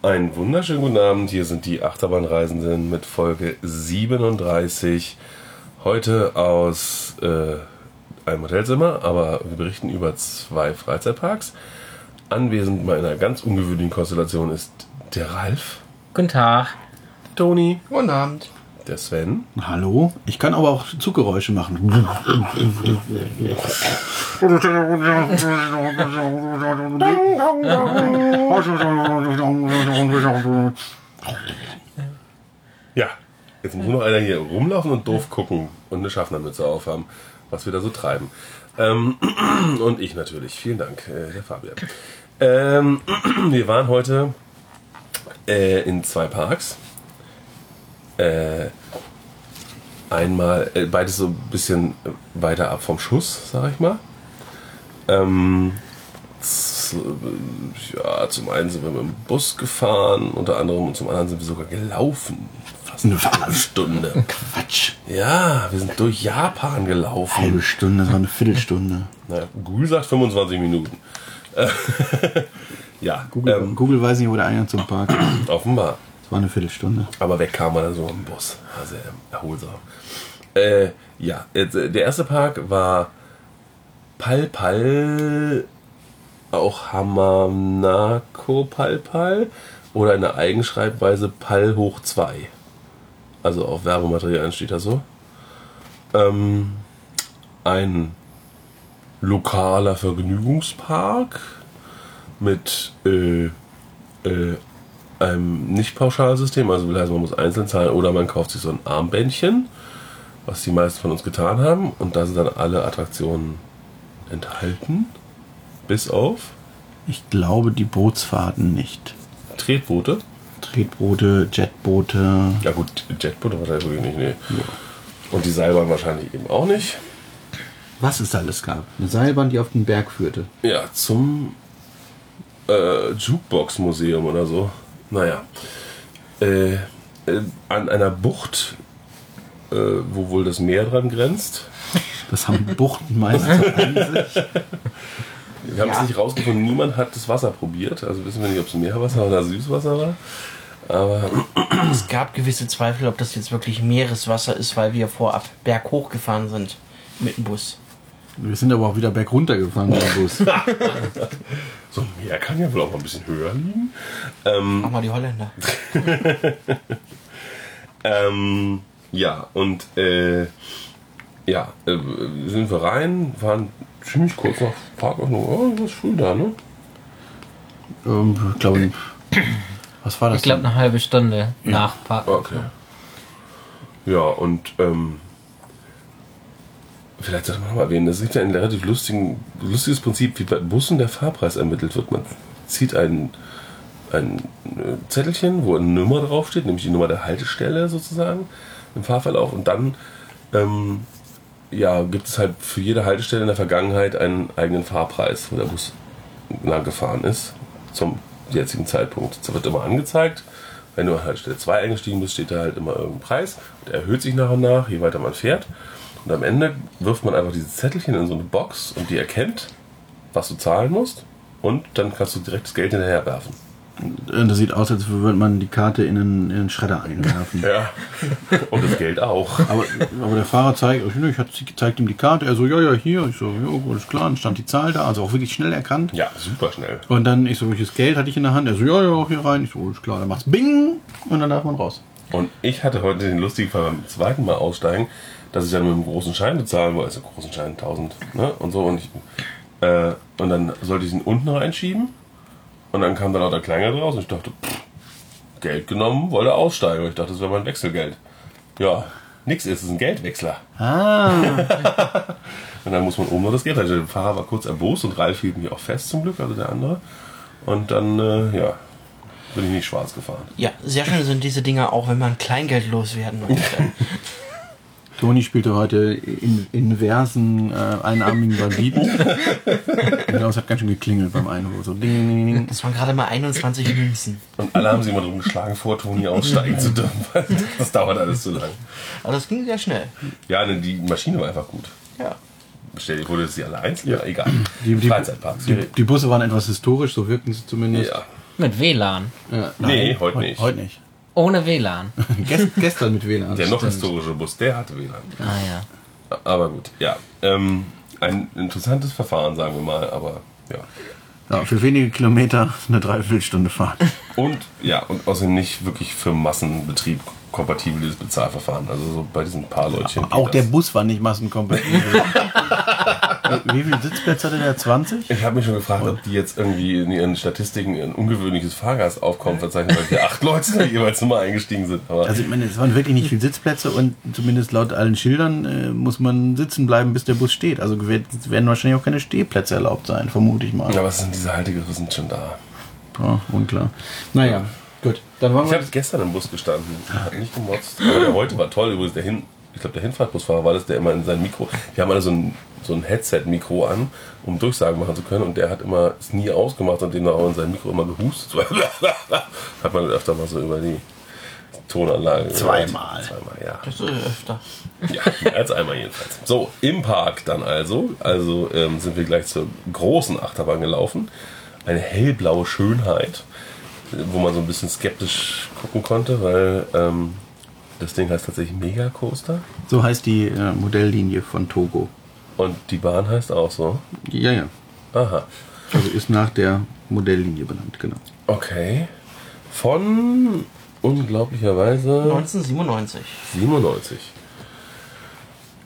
Einen wunderschönen guten Abend. Hier sind die Achterbahnreisenden mit Folge 37. Heute aus äh, einem Hotelzimmer, aber wir berichten über zwei Freizeitparks. Anwesend bei einer ganz ungewöhnlichen Konstellation ist der Ralf, Guten Tag. Toni, Guten Abend. Der Sven Hallo? Ich kann aber auch Zuggeräusche machen. Ja, jetzt muss nur noch einer hier rumlaufen und doof gucken und eine Schaffnermütze aufhaben, was wir da so treiben. Ähm, und ich natürlich. Vielen Dank, äh, der Fabian. Ähm, wir waren heute äh, in zwei Parks. Äh, einmal, äh, beides so ein bisschen weiter ab vom Schuss, sag ich mal. Ähm, ja, zum einen sind wir mit dem Bus gefahren, unter anderem, und zum anderen sind wir sogar gelaufen. Fast eine Viertelstunde. Quatsch. Ja, wir sind durch Japan gelaufen. Halbe Stunde, das war eine Viertelstunde. Naja, Google sagt 25 Minuten. Ja, Google, ähm, Google weiß nicht, wo der Eingang zum Park ist. offenbar. Das war eine Viertelstunde. Aber weg kam dann so im Bus. Sehr erholsam. Äh, ja, äh, der erste Park war Pal Pal, auch Hamanako Pal Pal oder in der Eigenschreibweise Pal hoch 2. Also auf Werbematerialien steht da so. Ähm, ein lokaler Vergnügungspark mit äh, äh, einem Nicht-Pauschalsystem, also will heißen, man muss einzeln zahlen oder man kauft sich so ein Armbändchen, was die meisten von uns getan haben, und da sind dann alle Attraktionen enthalten, bis auf Ich glaube, die Bootsfahrten nicht. Tretboote. Tretboote, Jetboote. Ja gut, Jetboote wahrscheinlich wirklich nicht, nee. Und die Seilbahn wahrscheinlich eben auch nicht. Was es alles gab. Eine Seilbahn, die auf den Berg führte. Ja, zum äh, Jukebox-Museum oder so. Naja. Äh, äh, an einer Bucht, äh, wo wohl das Meer dran grenzt. Das haben Buchten meistens an sich. Wir haben es nicht rausgefunden, niemand hat das Wasser probiert. Also wissen wir nicht, ob es Meerwasser oder Süßwasser war. Aber Es gab gewisse Zweifel, ob das jetzt wirklich Meereswasser ist, weil wir vorab berghoch gefahren sind mit dem Bus. Wir sind aber auch wieder bergunter gefahren mit dem Bus. so ein Meer kann ja wohl auch mal ein bisschen höher liegen. Ähm, Mach mal die Holländer. Ähm, ja, und äh, ja, äh, sind wir rein, waren ziemlich kurz nach Parköffnung. Oh, das ist früh da, ne? ähm, ich glaube, was war das? Ich glaube eine halbe Stunde nach Park. Okay. Ja, und ähm, vielleicht sollte man mal erwähnen, das ist ja ein relativ lustigen, lustiges Prinzip, wie bei Bussen der Fahrpreis ermittelt wird. Man zieht ein, ein äh, Zettelchen, wo eine Nummer draufsteht, nämlich die Nummer der Haltestelle sozusagen im Fahrverlauf und dann ähm, ja, gibt es halt für jede Haltestelle in der Vergangenheit einen eigenen Fahrpreis, wo der Bus lang gefahren ist, zum jetzigen Zeitpunkt. Das wird immer angezeigt. Wenn du an Haltestelle 2 eingestiegen bist, steht da halt immer irgendein Preis. Der erhöht sich nach und nach, je weiter man fährt. Und am Ende wirft man einfach dieses Zettelchen in so eine Box und die erkennt, was du zahlen musst. Und dann kannst du direkt das Geld hinterher werfen. Äh, Das sieht aus, als würde man die Karte in einen, in einen Schredder einwerfen. Ja. Und das Geld auch. Aber, aber der Fahrer zeigt, ich hatte- zeigt ihm die Karte. Er so, ja, ja, hier. Ich so, ja, alles klar. Dann stand die Zahl da. Also auch wirklich schnell erkannt. Ja, super schnell. Und dann, ich so, welches Geld hatte ich in der Hand? Er so, ja, ja, hier rein. Ich so, alles klar. Dann macht's Bing. Und dann darf man raus. Und ich hatte heute den lustigen Fall beim zweiten Mal aussteigen, dass ich dann mit einem großen Schein bezahlen wollte, also großen Schein 1000, ne? Und so. Und, ich, äh, und dann sollte ich ihn unten reinschieben. Und dann kam da lauter Kleingeld raus und ich dachte, pff, Geld genommen, wollte aussteigen. Und ich dachte, das wäre mein Wechselgeld. Ja, nix ist, es ist ein Geldwechsler. Ah. Und dann muss man oben noch das Geld halten. Der Fahrer war kurz erbost und Ralf hielt mich auch fest zum Glück, also der andere. Und dann, äh, ja, bin ich nicht schwarz gefahren. Ja, sehr schön sind diese Dinger auch, wenn man Kleingeld loswerden möchte. Toni spielte heute in inversen, äh, einarmigen Banditen. Ich glaube, es hat ganz schön geklingelt beim Einwurf. So ding, ding, ding. Das waren gerade mal 21 Münzen. Und alle haben sich immer drum geschlagen, vor Toni aussteigen zu dürfen, das dauert alles zu lang. Aber das ging sehr schnell. Ja, ne, die Maschine war einfach gut. Ja. Stell dir vor, das ist sie alle einzeln. Ja, egal. Die, die, Freizeitparks. die, die Busse waren etwas historisch, so wirkten sie zumindest. ja. Mit WLAN. Ja, Nee, heute nicht. Heute nicht. Ohne WLAN. Gest, gestern mit WLAN. Der noch Stimmt. historische Bus, der hatte WLAN. Ah ja. Aber gut, ja. Ähm, ein interessantes Verfahren, sagen wir mal, aber ja. Ja, für wenige Kilometer eine Dreiviertelstunde Fahrt. Und ja, und außerdem nicht wirklich für Massenbetrieb kompatibel dieses Bezahlverfahren. Also so bei diesen paar Leutchen. Auch der das. Bus war nicht massenkompatibel. Wie viele Sitzplätze hatte der? 20? Ich habe mich schon gefragt, ob die jetzt irgendwie in ihren Statistiken ein ungewöhnliches Fahrgastaufkommen verzeichnen, weil wir acht Leute da jeweils immer eingestiegen sind. Aber Also ich meine, es waren wirklich nicht viele Sitzplätze und zumindest laut allen Schildern äh, muss man sitzen bleiben, bis der Bus steht. Also werden wahrscheinlich auch keine Stehplätze erlaubt sein, vermute ich mal. ja, was sind diese Haltegriffe sind schon da? Ja, unklar. Naja, gut. Dann wollen Ich habe gestern im Bus gestanden. Hat nicht gemotzt. Aber der heute war toll. Übrigens, der Hin ich glaube, der Hinfahrtbusfahrer war das, der immer in sein Mikro. Wir haben alle so ein, so ein Headset-Mikro an, um Durchsagen machen zu können. Und der hat immer es nie ausgemacht und dem auch in sein Mikro immer gehustet. Hat man öfter mal so über die Tonanlage. gehört. Zweimal. Zweimal, ja. Das ist öfter. Ja, mehr als einmal jedenfalls. So, im Park dann also. Also ähm, sind wir gleich zur großen Achterbahn gelaufen. Eine hellblaue Schönheit, wo man so ein bisschen skeptisch gucken konnte, weil ähm, das Ding heißt tatsächlich Mega Coaster So heißt die äh, Modelllinie von Togo. und die Bahn heißt auch so. Ja, ja. Aha. Also ist nach der Modelllinie benannt, genau. Okay. Von unglaublicherweise 1997. 97.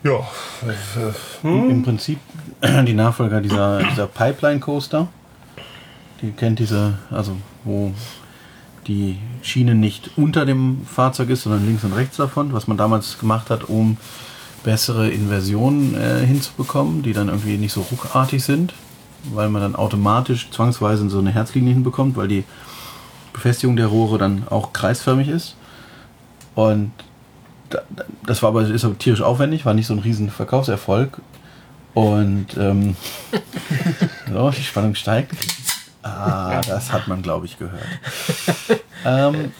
Ja. Im Prinzip die Nachfolger dieser, dieser Pipeline Coaster. Die kennt diese, also wo die Schiene nicht unter dem Fahrzeug ist, sondern links und rechts davon, was man damals gemacht hat, um bessere Inversionen äh, hinzubekommen, die dann irgendwie nicht so ruckartig sind, weil man dann automatisch zwangsweise so eine Herzlinie hinbekommt, weil die Befestigung der Rohre dann auch kreisförmig ist. Und da- da- das war aber ist aber tierisch aufwendig, war nicht so ein riesen Verkaufserfolg. Und ähm, so, die Spannung steigt. Ah, das hat man, glaube ich, gehört. ähm,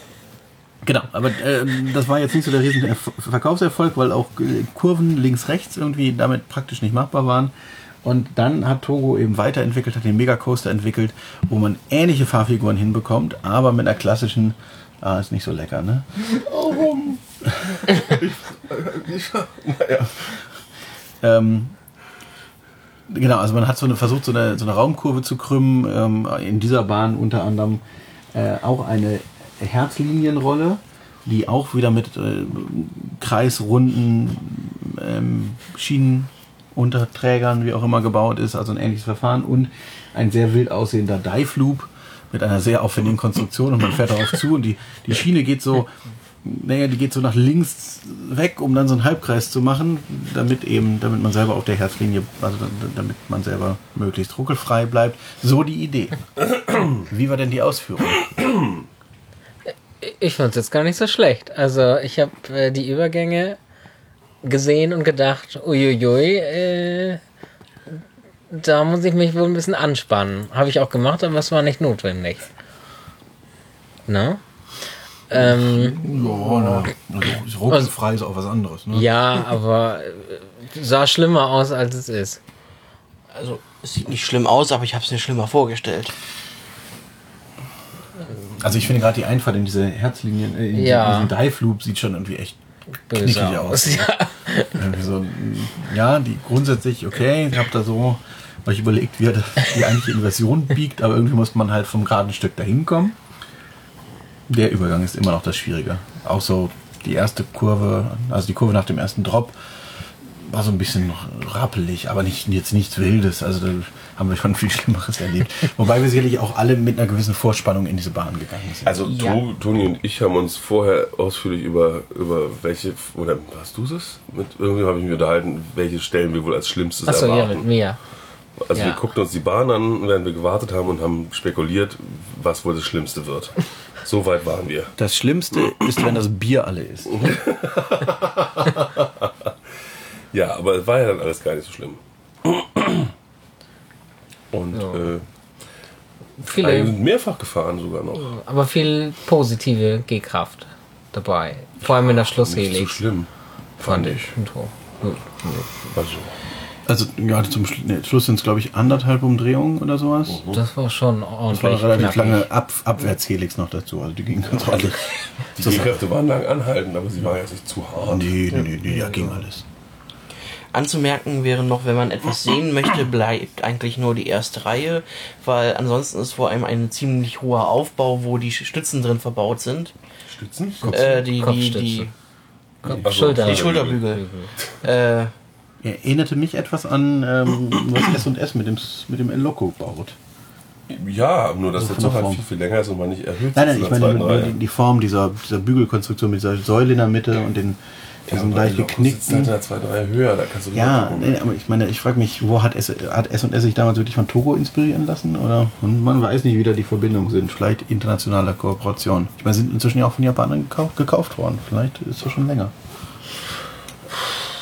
genau, aber ähm, das war jetzt nicht so der riesen Erf- Verkaufserfolg, weil auch äh, Kurven links-rechts irgendwie damit praktisch nicht machbar waren. Und dann hat Togo eben weiterentwickelt, hat den Megacoaster entwickelt, wo man ähnliche Fahrfiguren hinbekommt, aber mit einer klassischen, ah, ist nicht so lecker, ne? Warum? naja. Ähm, genau, also man hat so eine, versucht, so eine, so eine Raumkurve zu krümmen. Ähm, in dieser Bahn unter anderem äh, auch eine Herzlinienrolle, die auch wieder mit äh, kreisrunden ähm, Schienenunterträgern, wie auch immer, gebaut ist. Also ein ähnliches Verfahren. Und ein sehr wild aussehender Dive Loop mit einer sehr aufwendigen Konstruktion. Und man fährt darauf zu und die, die Schiene geht so naja, die geht so nach links weg, um dann so einen Halbkreis zu machen, damit eben, damit man selber auf der Herzlinie, also da- damit man selber möglichst ruckelfrei bleibt. So die Idee. Wie war denn die Ausführung? Ich fand es jetzt gar nicht so schlecht. Also ich habe äh, die Übergänge gesehen und gedacht, uiuiui, äh, da muss ich mich wohl ein bisschen anspannen. Habe ich auch gemacht, aber es war nicht notwendig. Na? Ähm, Ja, na, also ruckelfrei ist auch was anderes. Ne? ja, aber äh, sah schlimmer aus, als es ist. Also, es sieht nicht schlimm aus, aber ich habe es mir schlimmer vorgestellt. Also ich finde gerade die Einfahrt in diese Herzlinien, äh, in Ja. diesen Dive Loop sieht schon irgendwie echt Böse aus. aus. Ja. so, ja, die grundsätzlich okay. Ich habe da so euch überlegt, wie er die eigentliche Inversion biegt, aber irgendwie muss man halt vom geraden Stück dahin kommen. Der Übergang ist immer noch das Schwierige. Auch so die erste Kurve, also die Kurve nach dem ersten Drop, war so ein bisschen rappelig, aber nicht, jetzt nichts Wildes. Also da haben wir schon viel Schlimmeres erlebt. Wobei wir sicherlich auch alle mit einer gewissen Vorspannung in diese Bahn gegangen sind. Also Ja. To- Toni und ich haben uns vorher ausführlich über, über welche, oder hast du es? Mit irgendjemandem habe ich mich unterhalten, welche Stellen wir wohl als schlimmstes Achso, ja, erwarten. mit mir. Also wir Ja. guckten uns die Bahn an, während wir gewartet haben und haben spekuliert, was wohl das Schlimmste wird. So weit waren wir. Das Schlimmste ist, wenn das Bier alle ist. Ja, aber es war ja dann alles gar nicht so schlimm. Und Ja. äh, Viele, sind mehrfach gefahren sogar noch. aber viel positive G-Kraft dabei. Vor allem in der Nicht so Schlusshelix. schlimm, fand ich. Und so. Gut. Also, Also, ja, zum Schlu- nee, Schluss sind es, glaube ich, anderthalb Umdrehungen oder sowas. Das war schon Das war ordentlich. relativ knackig. lange Ab Abwärtshelix noch dazu. Also, die gingen ganz ordentlich. Die G-Kräfte waren lang anhaltend, aber sie waren jetzt nicht zu hart. Nee, nee, nee, nee, ja, ging alles. Anzumerken wäre noch, wenn man etwas sehen möchte, bleibt eigentlich nur die erste Reihe, weil ansonsten ist vor allem ein ziemlich hoher Aufbau, wo die Stützen drin verbaut sind. Stützen? Äh, die, die, die, Kopf- Also, Schulter. die Schulterbügel. Erinnerte mich etwas an, ähm, was S&S mit dem, mit dem El-Loco baut. Ja, nur dass Also der Zug halt viel, viel länger ist und man nicht erhöht Nein, nein, ich meine nur die, die Form dieser, dieser Bügelkonstruktion mit dieser Säule in der Mitte und den diesen aber leicht halt geknickten. der zweiten Reihe höher, da kannst du Ja, nee, aber ich meine, ich frage mich, wo hat S, hat S&S sich damals wirklich von Togo inspirieren lassen? Oder und man weiß nicht, wie da die Verbindungen sind. Vielleicht internationale Kooperation. Ich meine, sind inzwischen ja auch von Japanern gekauft, gekauft worden. Vielleicht ist das schon länger.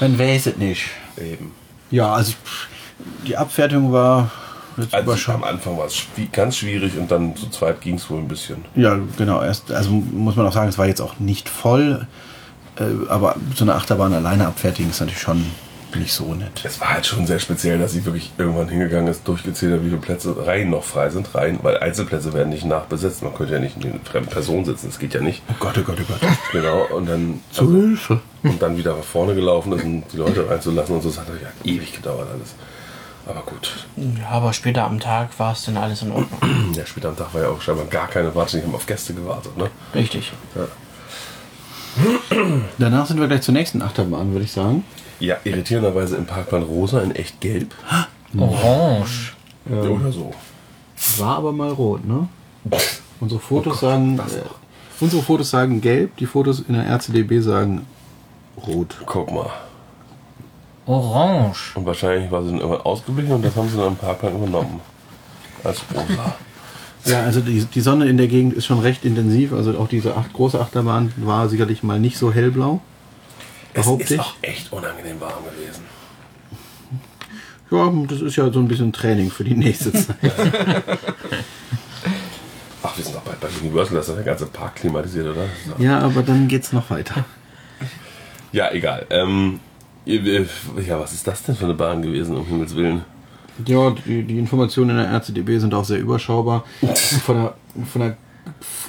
Man weiß es nicht. Eben. Ja, also die Abfertigung war jetzt Also am überschaubar. Anfang war es ganz schwierig und dann zu zweit ging es wohl ein bisschen. Ja, genau. Erst, also muss man auch sagen, es war jetzt auch nicht voll. Äh, aber so eine Achterbahn alleine abfertigen ist natürlich schon nicht so nett. Es war halt schon sehr speziell, dass sie wirklich irgendwann hingegangen ist, durchgezählt hat, wie viele Plätze Reihen noch frei sind. Reihen, weil Einzelplätze werden nicht nachbesetzt. Man könnte ja nicht in fremden Personen sitzen, das geht ja nicht. Oh Gott, oh Gott, oh Gott. Genau, und dann, Zu Hilfe. und dann wieder nach vorne gelaufen ist, um die Leute reinzulassen und so. Das hat ja ewig gedauert alles. Aber gut. ja, aber später am Tag war es dann alles in Ordnung. Ja, später am Tag war ja auch scheinbar gar keine Wartung. Die haben auf Gäste gewartet, ne? Richtig. Ja. Danach sind wir gleich zur nächsten Achterbahn, würde ich sagen. Ja, irritierenderweise im Parkplan rosa in echt gelb. Orange. Oder so. War aber mal rot, ne? Unsere Fotos sagen. das Äh, noch. unsere Fotos sagen gelb, die Fotos in der RCDB sagen rot. Guck mal. Orange. Und wahrscheinlich war sie dann irgendwann ausgeblichen und das haben sie dann im Parkplan übernommen. Als rosa. Ja, also die, die Sonne in der Gegend ist schon recht intensiv. Also auch diese acht, große Achterbahn war sicherlich mal nicht so hellblau. Es ist ich. auch echt unangenehm warm gewesen. Ja, das ist ja so ein bisschen Training für die nächste Zeit. Ach, wir sind doch bald bei Universal, das ist der ganze Park klimatisiert, oder? ja, aber dann geht's noch weiter. Ja, egal. Ähm, ja, was ist das denn für eine Bahn gewesen, um Himmels Willen? Ja, die, die Informationen in der RCDB sind auch sehr überschaubar. Von der, von der,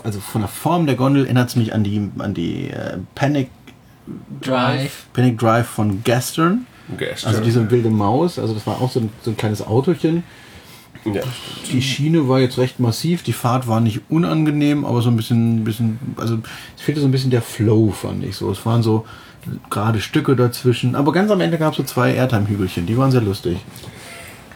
also von der Form der Gondel erinnert es mich an die, an die äh, Panic, Drive. Panic Drive von Gastern. Gestern. Also diese wilde Maus. Also das war auch so ein, so ein kleines Autochen. ja, Die Schiene war jetzt recht massiv. Die Fahrt war nicht unangenehm, aber so ein bisschen, bisschen also es fehlte so ein bisschen der Flow, fand ich so. Es waren so gerade Stücke dazwischen. Aber ganz am Ende gab es so zwei Airtime-Hügelchen. Die waren sehr lustig.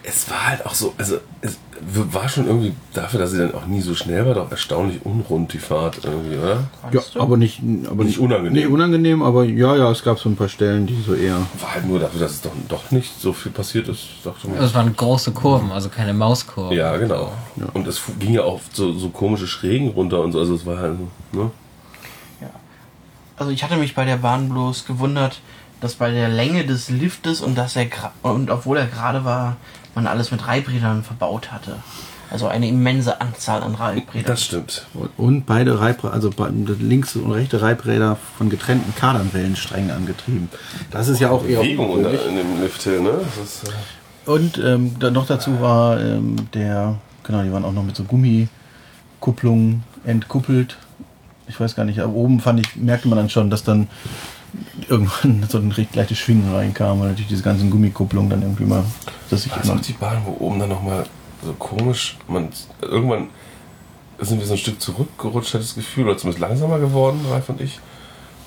es war halt auch so, also es war schon irgendwie dafür, dass sie dann auch nie so schnell war, doch erstaunlich unrund die Fahrt irgendwie, oder? Ja, aber nicht, aber Nicht unangenehm. Nee, unangenehm, aber ja, ja, es gab so ein paar Stellen, die so eher. War halt nur dafür, dass es doch, doch nicht so viel passiert ist, dachte mir. Das waren große Kurven, also keine Mauskurven. Ja, genau. Und es ging ja auch so, so komische Schrägen runter und so, also es war halt, ne? Also ich hatte mich bei der Bahn bloß gewundert, dass bei der Länge des Liftes und dass er und obwohl er gerade war, man alles mit Reibrädern verbaut hatte. Also eine immense Anzahl an Reibrädern. Das stimmt. Und beide Reibräder, also links und rechte Reibräder von getrennten Kardanwellensträngen angetrieben. Das ist ja auch eher. Bewegung unter, in dem Lifthill, ne? Das ist, äh, Und ähm, dann noch dazu war ähm, der, genau, die waren auch noch mit so Gummikupplungen entkuppelt. Ich weiß gar nicht, aber oben fand ich, merkte man dann schon, dass dann irgendwann so ein recht leichtes Schwingen reinkam, weil natürlich diese ganzen Gummikupplungen dann irgendwie mal, dass ich auch die Bahn, wo oben dann nochmal so komisch, man, irgendwann sind wir so ein Stück zurückgerutscht, hatte das Gefühl, oder zumindest langsamer geworden, Ralf und ich.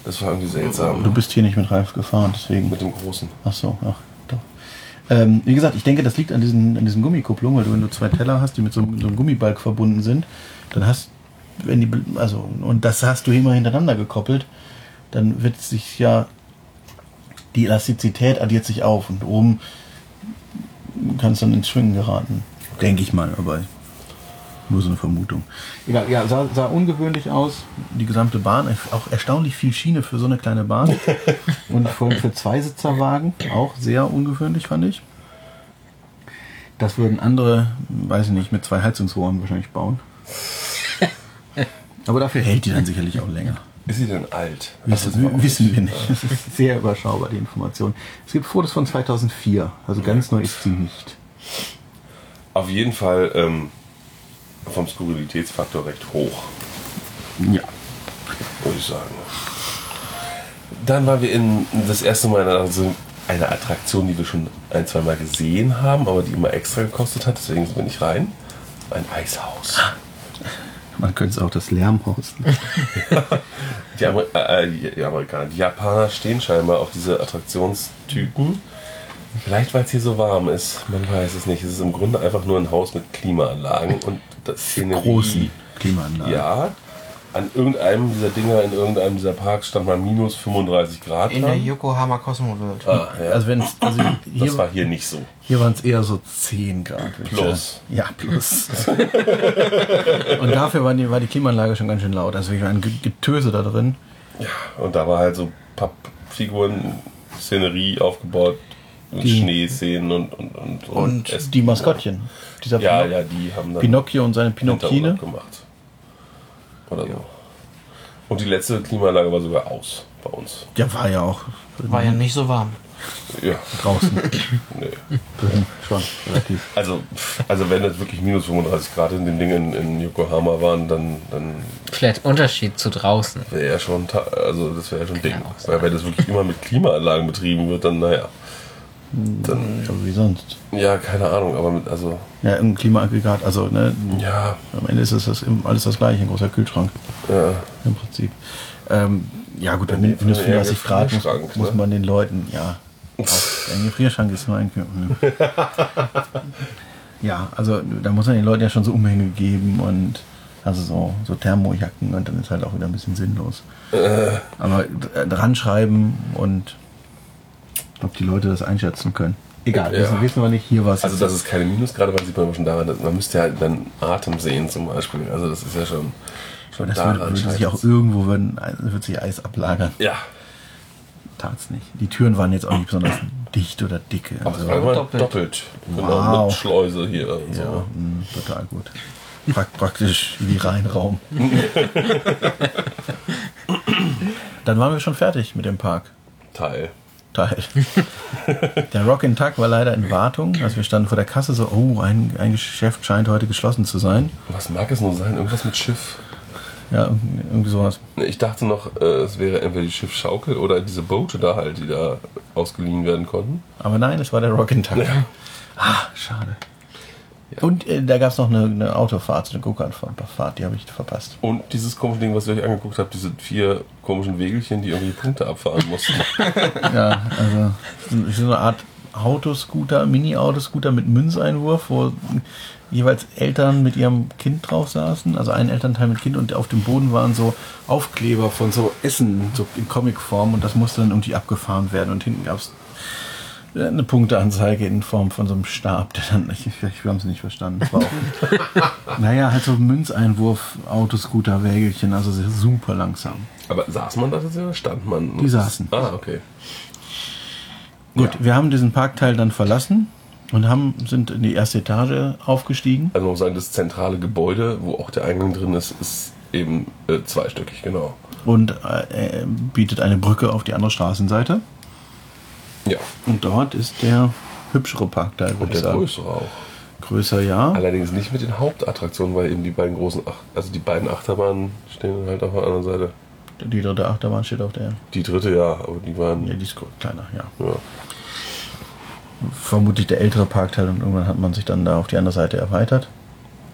Das war irgendwie seltsam. du bist hier nicht mit Ralf gefahren, deswegen. mit dem Großen. Ach so, ach, doch. Ähm, wie gesagt, ich denke, das liegt an diesen, an diesen Gummikupplungen, weil du, wenn du zwei Teller hast, die mit so, einem- so einem Gummibalg verbunden sind, dann hast, wenn die, also, und das hast du immer hintereinander gekoppelt, dann wird sich ja, die Elastizität addiert sich auf und oben kann es dann ins Schwingen geraten. Denke ich mal, aber nur so eine Vermutung. Egal, ja, sah, sah ungewöhnlich aus. Die gesamte Bahn, auch erstaunlich viel Schiene für so eine kleine Bahn. Und vor allem für Zweisitzerwagen auch sehr ungewöhnlich, fand ich. Das würden andere, weiß ich nicht, mit zwei Heizungsrohren wahrscheinlich bauen. Aber dafür hält die dann sicherlich auch länger. Ist sie denn alt? Also, Wissen, auch wissen wir nicht. Das ist sehr überschaubar, die Information. Es gibt Fotos von 2004, also ganz neu ist sie nicht. Auf jeden Fall ähm, vom Skurrilitätsfaktor recht hoch, Ja. würde ich sagen. Dann waren wir in das erste Mal in einer, so einer Attraktion, die wir schon ein, zwei Mal gesehen haben, aber die immer extra gekostet hat, deswegen sind wir nicht rein. Ein Eishaus. Man könnte es auch das Lärmhaus. nennen. Die, Amer äh, die- Amerikaner, die Japaner stehen scheinbar auf diese Attraktionstypen. Vielleicht, weil es hier so warm ist, man weiß es nicht. Es ist im Grunde einfach nur ein Haus mit Klimaanlagen und das Szenerie. Großen Klimaanlagen. Ja, an irgendeinem dieser Dinger in irgendeinem dieser Parks stand mal minus 35 Grad In der dran. Yokohama Cosmo World. Ah, ja. Also wenn es also das hier, war hier nicht so. hier waren es eher so 10 Grad. ich Plus. Ja, plus. Und dafür war die, war die Klimaanlage schon ganz schön laut. Also wir ein Ge- Getöse da drin. Und da war halt so Pappfiguren, Szenerie aufgebaut, Die- Schneeszenen und und und, Und Essen. die Maskottchen. Dieser Ja, Pino- ja, die haben dann Pinocchio und seine Pinocchine. gemacht. Oder so. Und die letzte Klimaanlage war sogar aus bei uns. Der war ja auch War ja nicht so warm. Ja, draußen. nee. schon, relativ. Also, also wenn das wirklich minus 35 Grad in den Dingen in Yokohama waren, dann, dann Vielleicht Unterschied zu draußen. wäre ja schon, also das wäre ja schon Ding. ja auch Weil wenn das wirklich immer mit Klimaanlagen betrieben wird, dann naja. Dann, Ja, wie sonst. ja, keine Ahnung, aber mit, also, Ja, ein Klimaaggregat, also ne, ja, am Ende ist es das im- alles das gleiche, ein großer Kühlschrank ja. im Prinzip. Ähm, ja gut, bei Ja, minus eher 35 Grad muss, muss ne? man den Leuten, ja, ein Gefrierschrank ist nur ein Kü- hm. Ja, also da muss man den Leuten ja schon so Umhänge geben und also so, so Thermojacken und dann ist halt auch wieder ein bisschen sinnlos. Aber äh, dran schreiben und ob die Leute das einschätzen können. Egal, Ja. wissen, wissen wir nicht, hier was. Also das ist keine Minusgrade, weil sieht man schon daran, man müsste ja dann Atem sehen zum Beispiel. Also das ist ja schon, schon das würde, daran würde sich scheitert's. auch irgendwo würden, wird sich Eis ablagern. Ja, Tat's nicht. Die Türen waren jetzt auch nicht besonders dicht oder dicke. aber es Also, war immer doppelt. doppelt. Genau, Wow. mit Schleuse hier und ja, so. mh, total gut. Prakt, praktisch wie Reinraum. Dann waren wir schon fertig mit dem Park. Teil. Teil. Der Rock in Tag war leider in Wartung. Also wir standen vor der Kasse so, oh, ein, ein Geschäft scheint heute geschlossen zu sein. Was mag es nur sein? Irgendwas mit Schiff? Ja, irgendwie sowas. Ich dachte noch, äh, es wäre entweder die Schiffsschaukel oder diese Boote da halt, die da ausgeliehen werden konnten. Aber nein, es war der Rock in Tag. Ah, schade. Und äh, da gab es noch eine, eine Autofahrt, eine Go-Kart-Fahrt, die habe ich verpasst. Und dieses komische Ding, was ihr euch angeguckt habt, diese vier komischen Wegelchen, die irgendwie Punkte abfahren mussten. Ja, also so- so eine Art Autoscooter, Mini-Autoscooter mit Münzeinwurf, wo jeweils Eltern mit ihrem Kind drauf saßen, also ein Elternteil mit Kind und auf dem Boden waren so Aufkleber von so Essen, so in Comicform und das musste dann irgendwie abgefahren werden und hinten gab es eine Punkteanzeige in Form von so einem Stab, der dann, ich, ich, wir haben es nicht verstanden. Das war auch, naja, halt so Münzeinwurf, Autoscooter, Wägelchen, also sehr super langsam. Aber saß man da tatsächlich oder stand man? Die saßen. Ah, okay. Gut, wir haben diesen Parkteil dann verlassen und haben, sind in die erste Etage aufgestiegen. Also man muss sagen, das zentrale Gebäude, wo auch der Eingang drin ist, ist eben äh, zweistöckig, genau. und äh, äh, bietet eine Brücke auf die andere Straßenseite. Ja. Und dort ist der hübschere Parkteil, würde Und ich der sagen. größere auch. Größer, ja. Allerdings nicht mit den Hauptattraktionen, weil eben die beiden großen, Ach also die beiden Achterbahnen stehen halt auf der anderen Seite. Die dritte Achterbahn steht auf der. Die dritte ja, aber die waren. Ja, die ist kleiner, ja. Ja. Vermutlich der ältere Parkteil und irgendwann hat man sich dann da auf die andere Seite erweitert.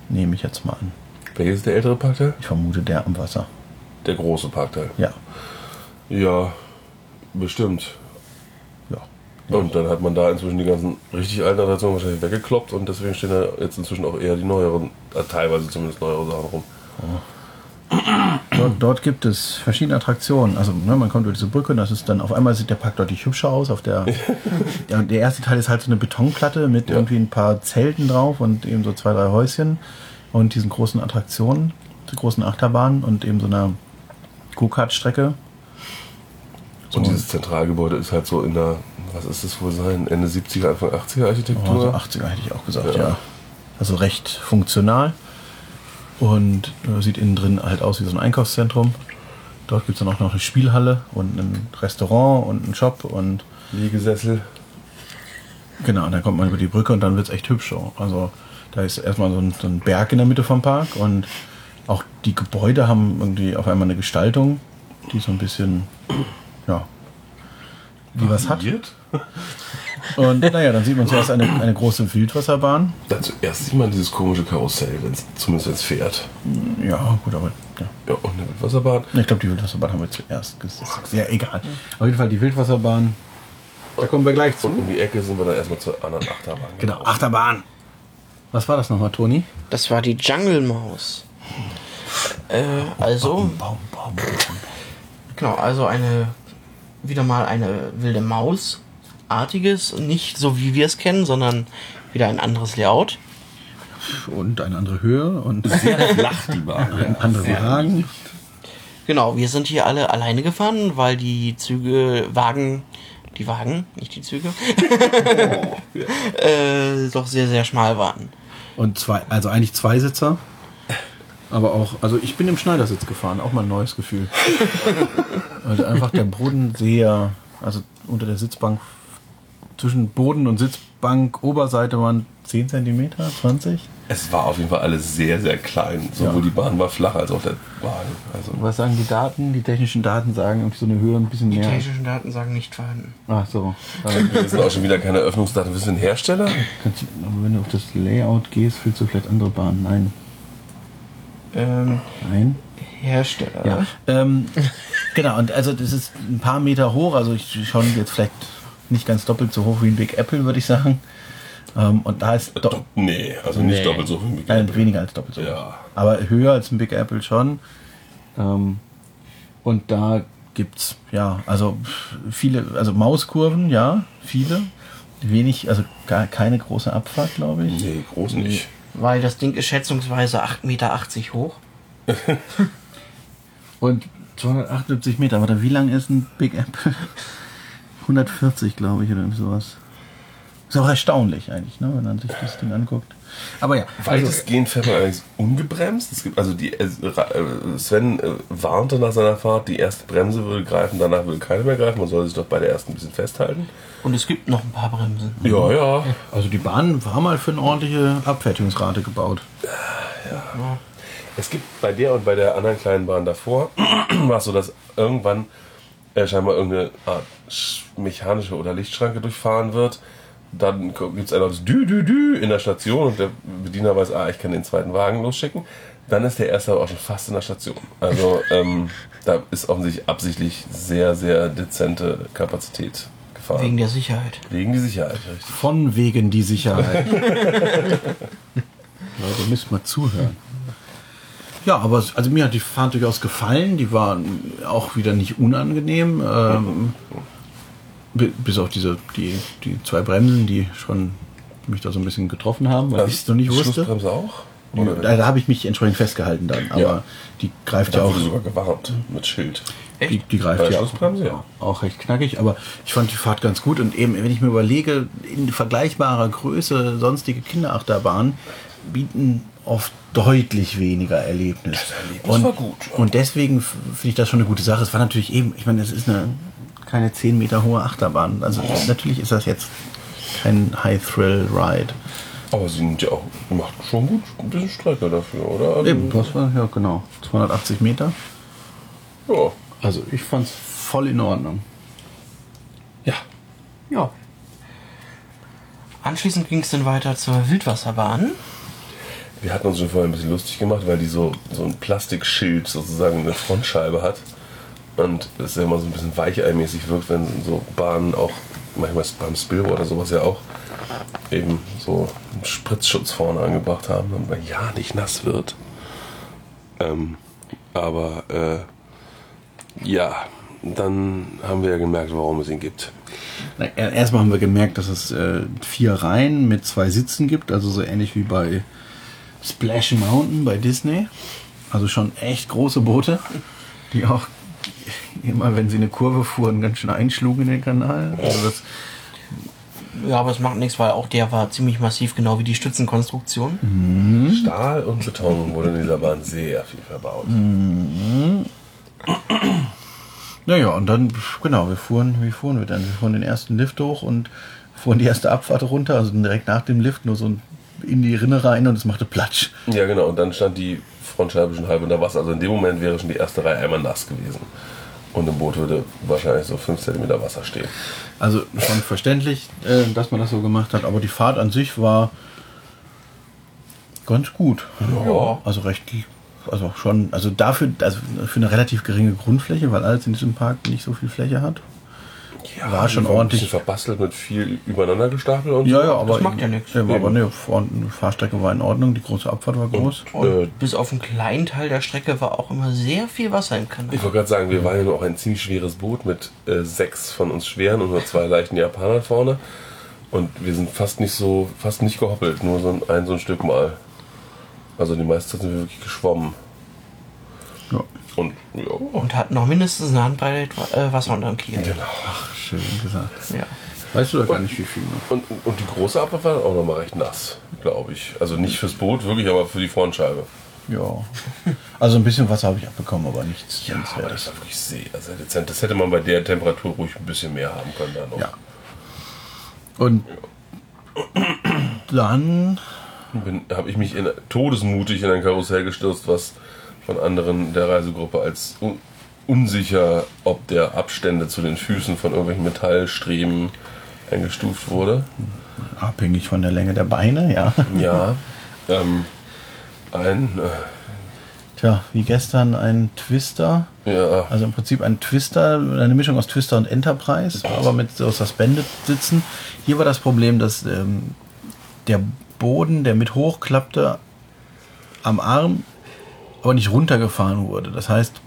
Nehme ich jetzt mal an. Welches ist der ältere Parkteil? Ich vermute der am Wasser. Der große Parkteil. Ja. Ja, bestimmt. Ja. Und dann hat man da inzwischen die ganzen richtig alten Attraktionen wahrscheinlich weggekloppt und deswegen stehen da jetzt inzwischen auch eher die neueren, äh, teilweise zumindest neuere Sachen rum. Dort, dort gibt es verschiedene Attraktionen. Also ne, man kommt über diese Brücke und das ist dann auf einmal sieht der Park deutlich hübscher aus. Auf der, ja, der erste Teil ist halt so eine Betonplatte mit Ja. irgendwie ein paar Zelten drauf und eben so zwei, drei Häuschen und diesen großen Attraktionen, die großen Achterbahnen und eben so einer Go-Kart-Strecke. Und dieses Zentralgebäude ist halt so in der, was ist das wohl sein, Ende 70er, Anfang 80er Oh, Architektur. so 80er hätte ich auch gesagt, Ja. ja. Also recht funktional und äh, sieht innen drin halt aus wie so ein Einkaufszentrum. dort gibt es dann auch noch eine Spielhalle und ein Restaurant und einen Shop und Liegesessel. genau, und dann kommt man über die Brücke und dann wird es echt hübsch. so. Also da ist erstmal so ein, so ein Berg in der Mitte vom Park und auch die Gebäude haben irgendwie auf einmal eine Gestaltung, die so ein bisschen, ja, wie was hat. Und naja, dann sieht man zuerst eine, eine große Wildwasserbahn. Dann zuerst sieht man dieses komische Karussell, wenn's, zumindest wenn es fährt. Ja, gut, aber ja. Ja, und eine Wasserbahn. Ich glaube, die Wildwasserbahn haben wir zuerst gesagt. Ja, egal. Auf jeden Fall die Wildwasserbahn. Da kommen wir gleich Und zu. um die Ecke sind wir dann erstmal zur anderen Achterbahn. Genau, Achterbahn. Was war das nochmal, Toni? Das war die Jungle Maus. Äh, also, Baum, Baum, Baum. genau, also eine, wieder mal eine wilde Maus. Artiges, nicht so wie wir es kennen, sondern wieder ein anderes Layout. Und eine andere Höhe und Sehr flach die Bahn. ein anderer Wagen. Genau, wir sind hier alle alleine gefahren, weil die Züge, Wagen, die Wagen, nicht die Züge, äh, doch sehr, sehr schmal waren. Und zwei, also eigentlich zwei Sitzer. Aber auch, also ich bin im Schneidersitz gefahren, auch mal ein neues Gefühl. Also einfach der Boden sehr, also unter der Sitzbank, zwischen Boden und Sitzbank, Oberseite waren 10 cm, 20. Es war auf jeden Fall alles sehr, sehr klein. Sowohl Ja. die Bahn war flach als auch der Wagen. Also, Was sagen die Daten? Die technischen Daten sagen irgendwie so eine Höhe ein bisschen Die mehr. technischen Daten sagen nicht vorhanden. Ach so. wir sind auch schon wieder keine Öffnungsdaten. Wir sind ein Hersteller. Kannst du, aber wenn du auf das Layout gehst, fühlst du vielleicht andere Bahnen. Nein. Ähm, Nein. Hersteller. Ja. Ähm, genau, und also das ist ein paar Meter hoch, also ich schon jetzt vielleicht nicht ganz doppelt so hoch wie ein Big Apple, würde ich sagen. Ähm, und da ist do Do nee, also nicht Nee. doppelt so viel. wie äh, weniger als doppelt so hoch. Ja. Aber höher als ein Big Apple schon. Ähm, und da gibt's ja, also viele, also Mauskurven, ja, viele. Wenig, also gar keine große Abfahrt, glaube ich. Nee, groß nicht. Weil das Ding ist schätzungsweise 8,80 Meter hoch. Und 278 Meter. Warte, wie lang ist ein Big Apple? 140, glaube ich, oder irgendwie sowas. Ist auch erstaunlich eigentlich, ne, wenn man sich das Ding anguckt. Aber ja, also, Weitestgehend fährt man allerdings ungebremst. Es gibt also die äh, äh, Sven äh, warnte nach seiner Fahrt, die erste Bremse würde greifen, danach würde keine mehr greifen. Man soll sich doch bei der ersten ein bisschen festhalten. Und es gibt noch ein paar Bremsen. Ja, ja. also die Bahn war mal für eine ordentliche Abfertigungsrate gebaut. Es gibt bei der und bei der anderen kleinen Bahn davor war es so, dass irgendwann äh, scheinbar irgendeine Art sch- mechanische oder Lichtschranke durchfahren wird. Dann gibt es ein lautes Dü, Dü, Dü in der Station und der Bediener weiß, ah, ich kann den zweiten Wagen losschicken. Dann ist der erste aber auch schon fast in der Station. Also ähm, da ist offensichtlich absichtlich sehr, sehr dezente Kapazität gefahren. Wegen der Sicherheit. Wegen die Sicherheit, richtig. Von wegen die Sicherheit. Leute, müsst mal zuhören. Ja, aber es- also mir hat die Fahrt durchaus gefallen. Die war auch wieder nicht unangenehm. Ähm, bi- bis auf diese, die, die zwei Bremsen, die schon mich da so ein bisschen getroffen haben, weil ich es noch nicht Die wusste. Schlussbremse auch? Oder Da, da habe ich mich entsprechend festgehalten dann. Aber Ja. die greift ja da auch. wurde sogar gewarnt mit Schild. Die, die greift ja auch, Schlussbremse, ja. auch recht knackig, aber ich fand die Fahrt ganz gut und eben, wenn ich mir überlege, in vergleichbarer Größe sonstige Kinderachterbahnen bieten oft deutlich weniger Erlebnis. Das Erlebnis und, war gut. Und deswegen finde ich das schon eine gute Sache. Es war natürlich eben, ich meine, es ist eine keine 10 Meter hohe Achterbahn. Also natürlich ist das jetzt kein High-Thrill-Ride. Aber sie sind ja auch, macht schon gut ein bisschen Strecke dafür, oder? Also, Eben, was war, ja genau, 280 Meter. Ja. Also ich fand es voll in Ordnung. Ja. Ja. Anschließend ging es dann weiter zur Wildwasserbahn. Wir hatten uns schon vorher ein bisschen lustig gemacht, weil die so, so ein Plastikschild sozusagen eine Frontscheibe hat. Und es ja immer so ein bisschen weicheimäßig wirkt, wenn so Bahnen auch, manchmal beim Spillrohr oder sowas ja auch, eben so einen Spritzschutz vorne angebracht haben, damit man ja nicht nass wird. Ähm, aber äh, ja, dann haben wir ja gemerkt, warum es ihn gibt. Er- Erstmal haben wir gemerkt, dass es äh, vier Reihen mit zwei Sitzen gibt, also so ähnlich wie bei Splash Mountain bei Disney. Also schon echt große Boote, die auch immer, wenn sie eine Kurve fuhren, ganz schön einschlugen in den Kanal. Also das, Ja, aber es macht nichts, weil auch der war ziemlich massiv, genau wie die Stützenkonstruktion. Mhm. Stahl und Beton wurde in dieser Bahn sehr viel verbaut. Naja, und dann, genau, wir fuhren, wie fuhren wir dann? Wir fuhren den ersten Lift hoch und fuhren die erste Abfahrt runter, also direkt nach dem Lift nur so in die Rinne rein und es machte Platsch. Ja, genau. Und dann stand die Frontscheibe schon halb unter Wasser. Also in dem Moment wäre schon die erste Reihe einmal nass gewesen. Und im Boot würde wahrscheinlich so 5 cm Wasser stehen. Also schon verständlich, äh, dass man das so gemacht hat, aber die Fahrt an sich war ganz gut. Ja. Also recht, also schon, also dafür, also für eine relativ geringe Grundfläche, weil alles in diesem Park nicht so viel Fläche hat. Ja, War schon Ein ordentlich. bisschen verbastelt mit viel übereinander gestapelt und Ja, so. ja, aber. macht ja nichts. Ja, aber ne, die Fahrstrecke war in Ordnung, die große Abfahrt war groß. Und Äh, bis auf einen kleinen Teil der Strecke war auch immer sehr viel Wasser im Kanal. Ich wollte gerade sagen, wir waren ja nur auch ein ziemlich schweres Boot mit äh, sechs von uns schweren und nur zwei leichten Japanern vorne. Und wir sind fast nicht so, fast nicht gehoppelt, nur so ein, ein, so ein Stück mal. Also die meiste Zeit sind wir wirklich geschwommen. Ja. Und ja, Und hatten noch mindestens eine Handbreit äh, Wasser unterm Kiel. genau. Ach, schön gesagt. Ja. Weißt du da gar nicht, wie viel noch? Und, und die große Abfahrt war auch nochmal recht nass, glaube ich. Also nicht fürs Boot, wirklich, aber für die Frontscheibe. Ja. Also ein bisschen Wasser habe ich abbekommen, aber nichts Ja, aber das war wirklich sehr, sehr dezent. Das hätte man bei der Temperatur ruhig ein bisschen mehr haben können. Dann noch. Ja. Und dann habe ich mich in, todesmutig in ein Karussell gestürzt, was von anderen der Reisegruppe als un, unsicher ob der Abstände zu den Füßen von irgendwelchen Metallstreben eingestuft wurde. abhängig von der Länge der Beine, ja. Ja. ähm, ein, Tja, wie gestern ein Twister. äh, ja, Also im Prinzip ein Twister, eine Mischung aus Twister und Enterprise, aber mit so Suspended sitzen. Hier war das Problem, dass ähm, der Boden, der mit hochklappte, am Arm, aber nicht runtergefahren wurde. Das heißt,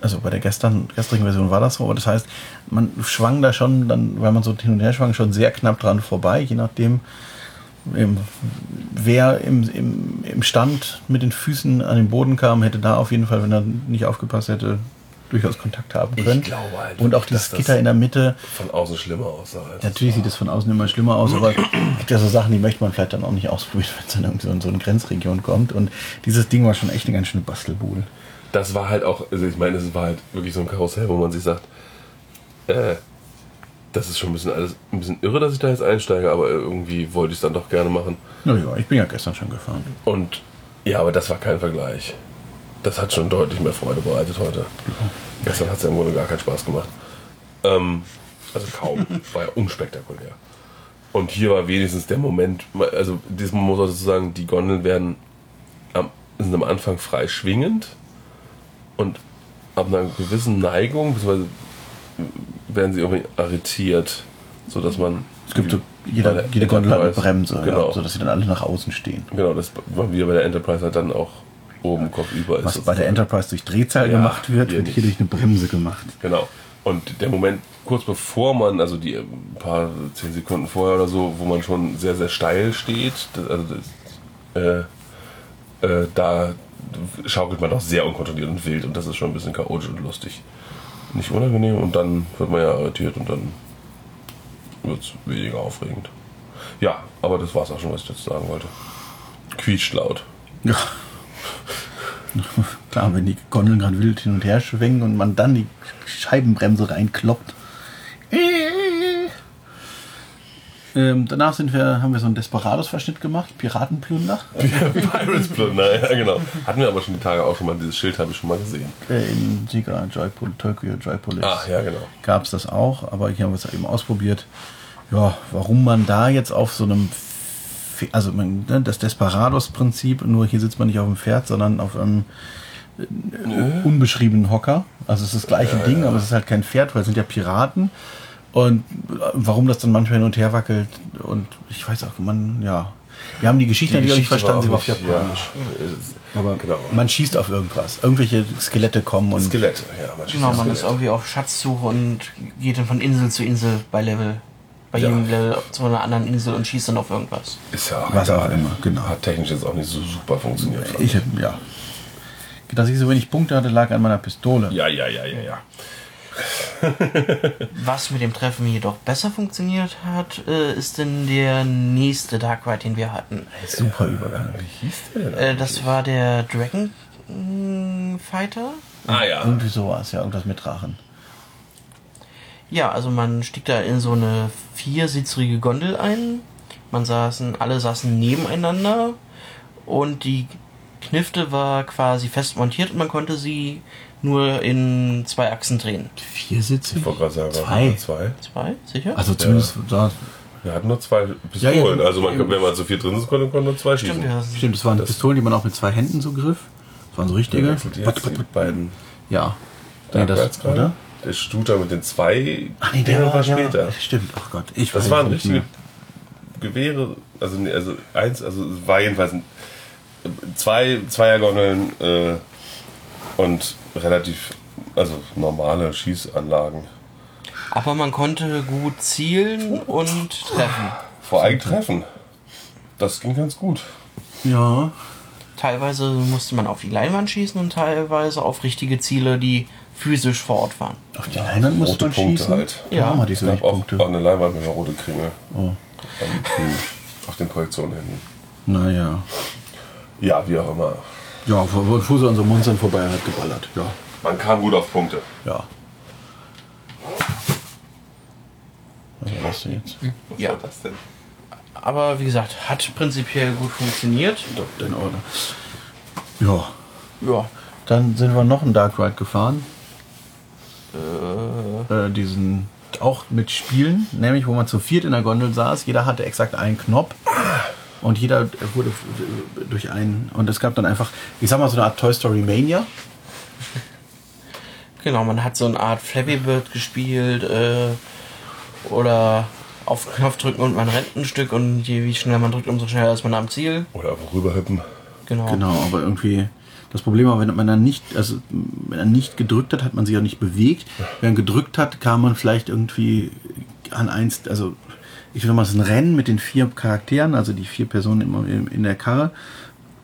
also bei der gestern, gestrigen Version war das so, aber das heißt, man schwang da schon, dann, weil man so hin und her schwang, schon sehr knapp dran vorbei, je nachdem, ähm, wer im, im, im Stand mit den Füßen an den Boden kam, hätte da auf jeden Fall, wenn er nicht aufgepasst hätte, durchaus Kontakt haben Ich können. glaube halt und auch dieses Gitter in der Mitte. von außen schlimmer aussah. es Natürlich sieht es von außen immer schlimmer aus, aber es gibt ja so Sachen, die möchte man vielleicht dann auch nicht ausprobieren, wenn es dann irgendwie so in so eine Grenzregion kommt. Und dieses Ding war schon echt eine ganz schöne Bastelbude. das war halt auch, also ich meine, es war halt wirklich so ein Karussell, wo man sich sagt, äh, das ist schon ein bisschen alles ein bisschen irre, dass ich da jetzt einsteige, aber irgendwie wollte ich es dann doch gerne machen. Naja, ich bin ja gestern schon gefahren. Und ja, aber das war kein Vergleich. Das hat schon deutlich mehr Freude bereitet heute. Gestern hat es ja im Grunde gar keinen Spaß gemacht. Ähm, also kaum. war ja unspektakulär. Und hier war wenigstens der Moment, also diesmal muss man dazu sagen, die Gondeln werden am, sind am Anfang frei schwingend und ab einer gewissen Neigung, beziehungsweise werden sie irgendwie arretiert, sodass man. Es gibt so, jeder, der jede Gondel hat eine Bremse, Genau. ja, sodass sie dann alle nach außen stehen. Genau, das war wieder bei der Enterprise halt dann auch oben kopfüber ist. Was bei der. Enterprise durch Drehzahl Ja, gemacht wird, hier wird hier durch eine Bremse gemacht. Genau. Und der Moment, kurz bevor man, also die ein paar, zehn Sekunden vorher oder so, wo man schon sehr, sehr steil steht, das, also das, äh, äh, da schaukelt man doch sehr unkontrolliert und wild und das ist schon ein bisschen chaotisch und lustig. Nicht unangenehm und dann wird man ja arretiert und dann wird es weniger aufregend. Ja, aber das war's auch schon, was ich dazu sagen wollte. Quietscht laut. Ja. Klar, wenn die Gondeln gerade wild hin und her schwingen und man dann die Scheibenbremse reinkloppt. Ähm, danach sind wir, haben wir so einen Desperados-Verschnitt gemacht, Piratenplunder. Pirates Plunder, ja genau. Hatten wir aber schon die Tage auch schon mal, dieses Schild habe ich schon mal gesehen. Äh, in Sika, Joypol, Tokyo, Joypolis. Ach ja, genau. gab es das auch, aber hier haben wir es eben ausprobiert. Ja, warum man da jetzt auf so einem, also man, ne, das Desperados-Prinzip, nur hier sitzt man nicht auf dem Pferd, sondern auf einem äh, unbeschriebenen Hocker. Also es ist das gleiche Ding, aber es ist halt kein Pferd, weil es sind ja Piraten. Und äh, warum das dann manchmal hin und her wackelt und ich weiß auch, man, ja. Wir haben die Geschichte natürlich nicht verstanden, sie war auf Japanisch. Ja, Aber genau. man schießt auf irgendwas. Irgendwelche Skelette kommen und Skelette, ja. Man Genau, man ist Skelette. irgendwie auf Schatzsuche und geht dann von Insel zu Insel bei Level. Bei Ja. jedem Level zu einer anderen Insel und schießt dann auf irgendwas. Ist ja auch Was auch immer, genau. Hat technisch jetzt auch nicht so super funktioniert. Ich, ja. Dass ich so wenig Punkte hatte, lag an meiner Pistole. Ja, ja, ja, ja, ja. Was mit dem Treffen jedoch besser funktioniert hat, äh, ist denn der nächste Dark Ride, den wir hatten. Super Übergang. Wie hieß der denn? Äh, das war der Dragon mm, Fighter. Ah ja. Irgendwie sowas, ja, irgendwas mit Drachen. Ja, also man stieg da in so eine viersitzrige Gondel ein. Man saßen, alle saßen nebeneinander und die Knifte war quasi fest montiert und man konnte sie nur in zwei Achsen drehen. Vier Sitze? Ich wollte gerade sagen, Zwei. zwei. Zwei, sicher? Also zumindest da. Wir hatten nur zwei Ja, Pistolen. ja. also man, wenn man zu viel drin ist, konnte man nur zwei schießen. Stimmt, ja. Stimmt, das waren Das- Pistolen, die man auch mit zwei Händen so griff. Das waren so richtige. jetzt die beiden. Ja. Nee, das, oder? Der Shooter mit den zwei Ach nee, der der war war später. Ja, stimmt, ach Gott. Ich Das weiß waren richtige. Gewehre, also, nee, also eins, also es war jedenfalls ein, zwei Zweiergondeln äh, und relativ, also normale Schießanlagen. Aber man konnte gut zielen und treffen. Vor allem Treffen. Das ging ganz gut. Ja. Teilweise musste man auf die Leinwand schießen und teilweise auf richtige Ziele, die physisch vor Ort waren. Auf die Leinwand musste rote man Punkte schießen. halt. Ja, Ja. wir diese Ich wenig habe auch, Punkte. auch eine Leinwand mit einer roten Kringel Oh. auf den Projektionen hinten. Naja. Ja, wie auch immer. Ja, so an so Monstern vorbei, hat geballert. Ja. Man kam gut auf Punkte. Ja. Was war das denn jetzt? Was Ja. war das denn? Aber wie gesagt, hat prinzipiell gut funktioniert. In Ordnung. Ja. Ja, Dann sind wir noch einen Dark Ride gefahren. Äh, diesen auch mit Spielen, nämlich wo man zu viert in der Gondel saß. Jeder hatte exakt einen Knopf. Und jeder wurde durch einen. Und es gab dann einfach, ich sag mal, so eine Art Toy Story Mania. genau. Man hat so eine Art Flappy Bird gespielt äh, oder auf den Knopf drücken und man rennt ein Stück und je wie schneller man drückt, umso schneller ist man am Ziel. Oder einfach rüberhüppen. Genau. Genau, aber irgendwie. Das Problem war, wenn man dann nicht, also wenn er nicht gedrückt hat, hat man sich auch nicht bewegt. Wenn er gedrückt hat, kam man vielleicht irgendwie an eins, also ich will mal, es ist ein Rennen mit den vier Charakteren, also die vier Personen immer in, der Karre.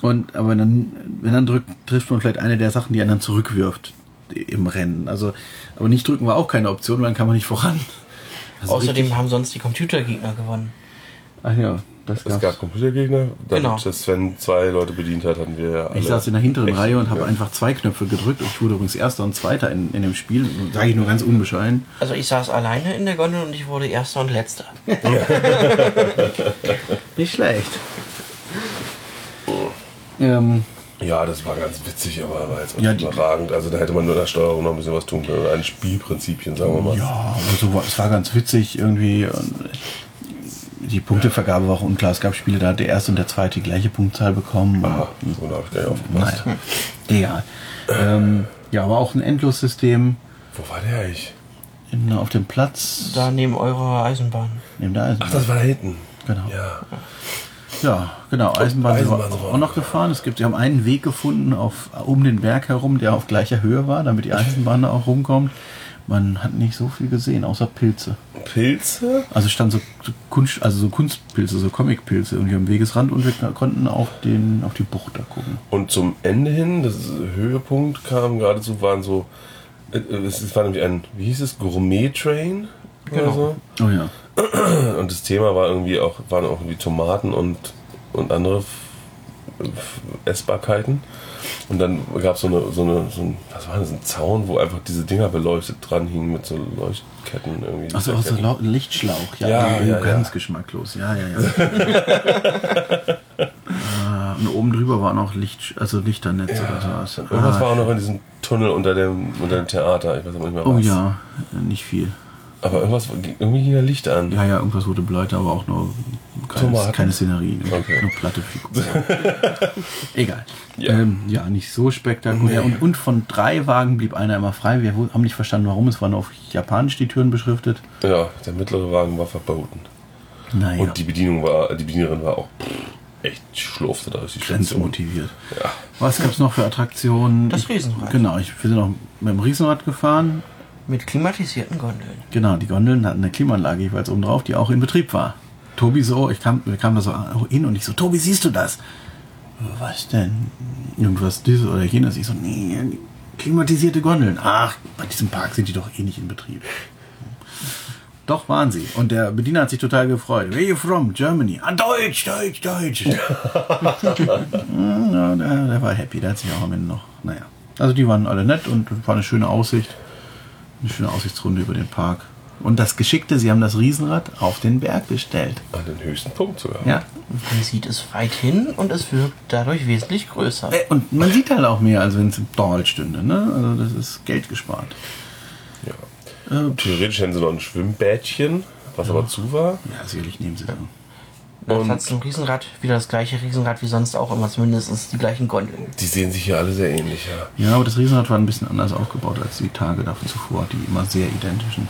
Und aber dann, wenn dann drückt, trifft man vielleicht eine der Sachen, die einen dann zurückwirft im Rennen. Also, aber nicht drücken war auch keine Option, weil dann kam man nicht voran. Also Außerdem haben sonst die Computergegner gewonnen. Ach ja, das Es gab's. gab Computergegner. Damit Genau. das Sven zwei Leute bedient hat, hatten wir ja alle. Ich saß in der hinteren echt Reihe und habe einfach zwei Knöpfe gedrückt. Ich wurde übrigens Erster und Zweiter in, in dem Spiel. Sage ich nur ganz unbescheiden. Also ich saß alleine in der Gondel und ich wurde Erster und Letzter. Nicht schlecht. Ähm, Ja, das war ganz witzig, aber war jetzt Ja, überragend. Also da hätte man nur der Steuerung noch ein bisschen was tun können. Ein Spielprinzipien, sagen wir mal. ja, aber so war, es war ganz witzig irgendwie. Und die Punktevergabe war auch unklar. Es gab Spiele, da hat der erste und der zweite die gleiche Punktzahl bekommen. Ah, so, da habe ich gar nicht aufgepasst. Naja, egal. Ähm, ja, aber auch ein Endlossystem Wo war der eigentlich? in, auf dem Platz Da neben eurer Eisenbahn. neben der Eisenbahn. Ach, das war da hinten. Genau. Ja. Ja, genau. Eisenbahn, sind wir Eisenbahn sind wir auch noch gefahren. Es gibt, sie haben einen Weg gefunden auf, um den Berg herum, der auf gleicher Höhe war, damit die Eisenbahn da auch rumkommt. Man hat nicht so viel gesehen, außer Pilze. Pilze? Also es stand so, Kunst, also so Kunstpilze, so Comicpilze irgendwie am Wegesrand und wir konnten auf den, auf die Bucht da gucken. Und zum Ende hin, das Höhepunkt kam geradezu, waren so, äh, es war nämlich ein, wie hieß es, Gourmet-Train? Oder Genau. so. Oh ja. Und das Thema war irgendwie auch, waren auch irgendwie Tomaten und, und andere F- F- Essbarkeiten. Und dann gab so eine, so eine, so ein, was war das, ein Zaun, wo einfach diese Dinger beleuchtet dran hingen mit so Leuchtketten irgendwie. Achso, auch so. Lau- Lichtschlauch. Ja, Ja, oh, ja, ganz ja. geschmacklos. Ja, ja, ja. Ah, und oben drüber waren auch Licht, also Lichternetze oder sowas. Irgendwas Ah, war auch noch in diesem Tunnel unter dem, unter dem Theater. Ich weiß nicht mehr was. Oh ja, nicht viel. Aber irgendwas, irgendwie ging da Licht an. Ja, ja, irgendwas wurde beleuchtet, aber auch nur keine, keine Szenerie. Okay. Nur platte Figur. Egal. Ja. Ähm, ja, nicht so spektakulär. Und, und von drei Wagen blieb einer immer frei. Wir haben nicht verstanden, warum. Es waren auf Japanisch die Türen beschriftet. Ja, der mittlere Wagen war verboten. Naja, Und die Bedienung war, die Bedienerin war auch pff, echt schlurfte da durch die Station. grenzmotiviert. Ja. Was gab es noch für Attraktionen? Das Ich- Riesenrad. Genau, ich, wir sind noch mit dem Riesenrad gefahren. Mit klimatisierten Gondeln. Genau, die Gondeln hatten eine Klimaanlage jeweils oben drauf, die auch in Betrieb war. Tobi so, ich kam, wir kamen da so hin und ich so, Tobi, siehst du das? Was denn? Irgendwas dieses oder jenes. Ich so, nee, klimatisierte Gondeln. Ach, bei diesem Park sind die doch eh nicht in Betrieb. Doch waren sie. Und der Bediener hat sich total gefreut. Where you from? Germany. Ah, Deutsch, Deutsch, Deutsch. ja, der, der war happy. Der hat sich auch am Ende noch, naja. Also die waren alle nett und war eine schöne Aussicht. Eine schöne Aussichtsrunde über den Park. Und das Geschickte, sie haben das Riesenrad auf den Berg gestellt. An den höchsten Punkt sogar. Ja. Man sieht es weit hin und es wirkt dadurch wesentlich größer. Äh, Und man sieht halt auch mehr, als wenn es im Dorl stünde. Ne? Also das ist Geld gespart. Ja. Äh, Theoretisch hätten sie noch ein Schwimmbädchen, was aber zu war. ja, sicherlich nehmen sie dann. Da Und- hat zum Riesenrad wieder das gleiche Riesenrad wie sonst auch immer, zumindest die gleichen Gondeln. Die sehen sich hier alle sehr ähnlich, ja. Ja, aber das Riesenrad war ein bisschen anders aufgebaut als die Tage davon zuvor, die immer sehr identischen.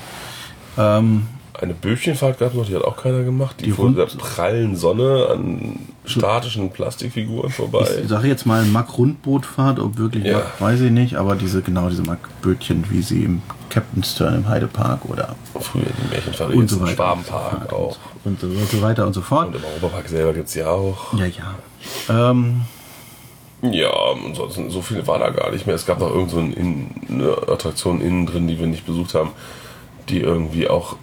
Ähm, Eine Bötchenfahrt gab es noch, die hat auch keiner gemacht. Die, Die fuhr in der prallen Sonne an statischen Plastikfiguren vorbei. ich sage jetzt mal Mack-Rundbootfahrt, ob wirklich Ja. Mack, weiß ich nicht, aber diese genau diese Mack-Bötchen, wie sie im Captain's Turn im Heidepark oder Früher die Märchenfahrt, und so im. Schwabenpark auch. Und so, und so weiter und so fort. Und im Europapark selber gibt es ja auch. Ja, ja. Ähm, Ja, ansonsten so viel war da gar nicht mehr. Es gab noch irgend so eine Attraktion innen drin, die wir nicht besucht haben, die irgendwie auch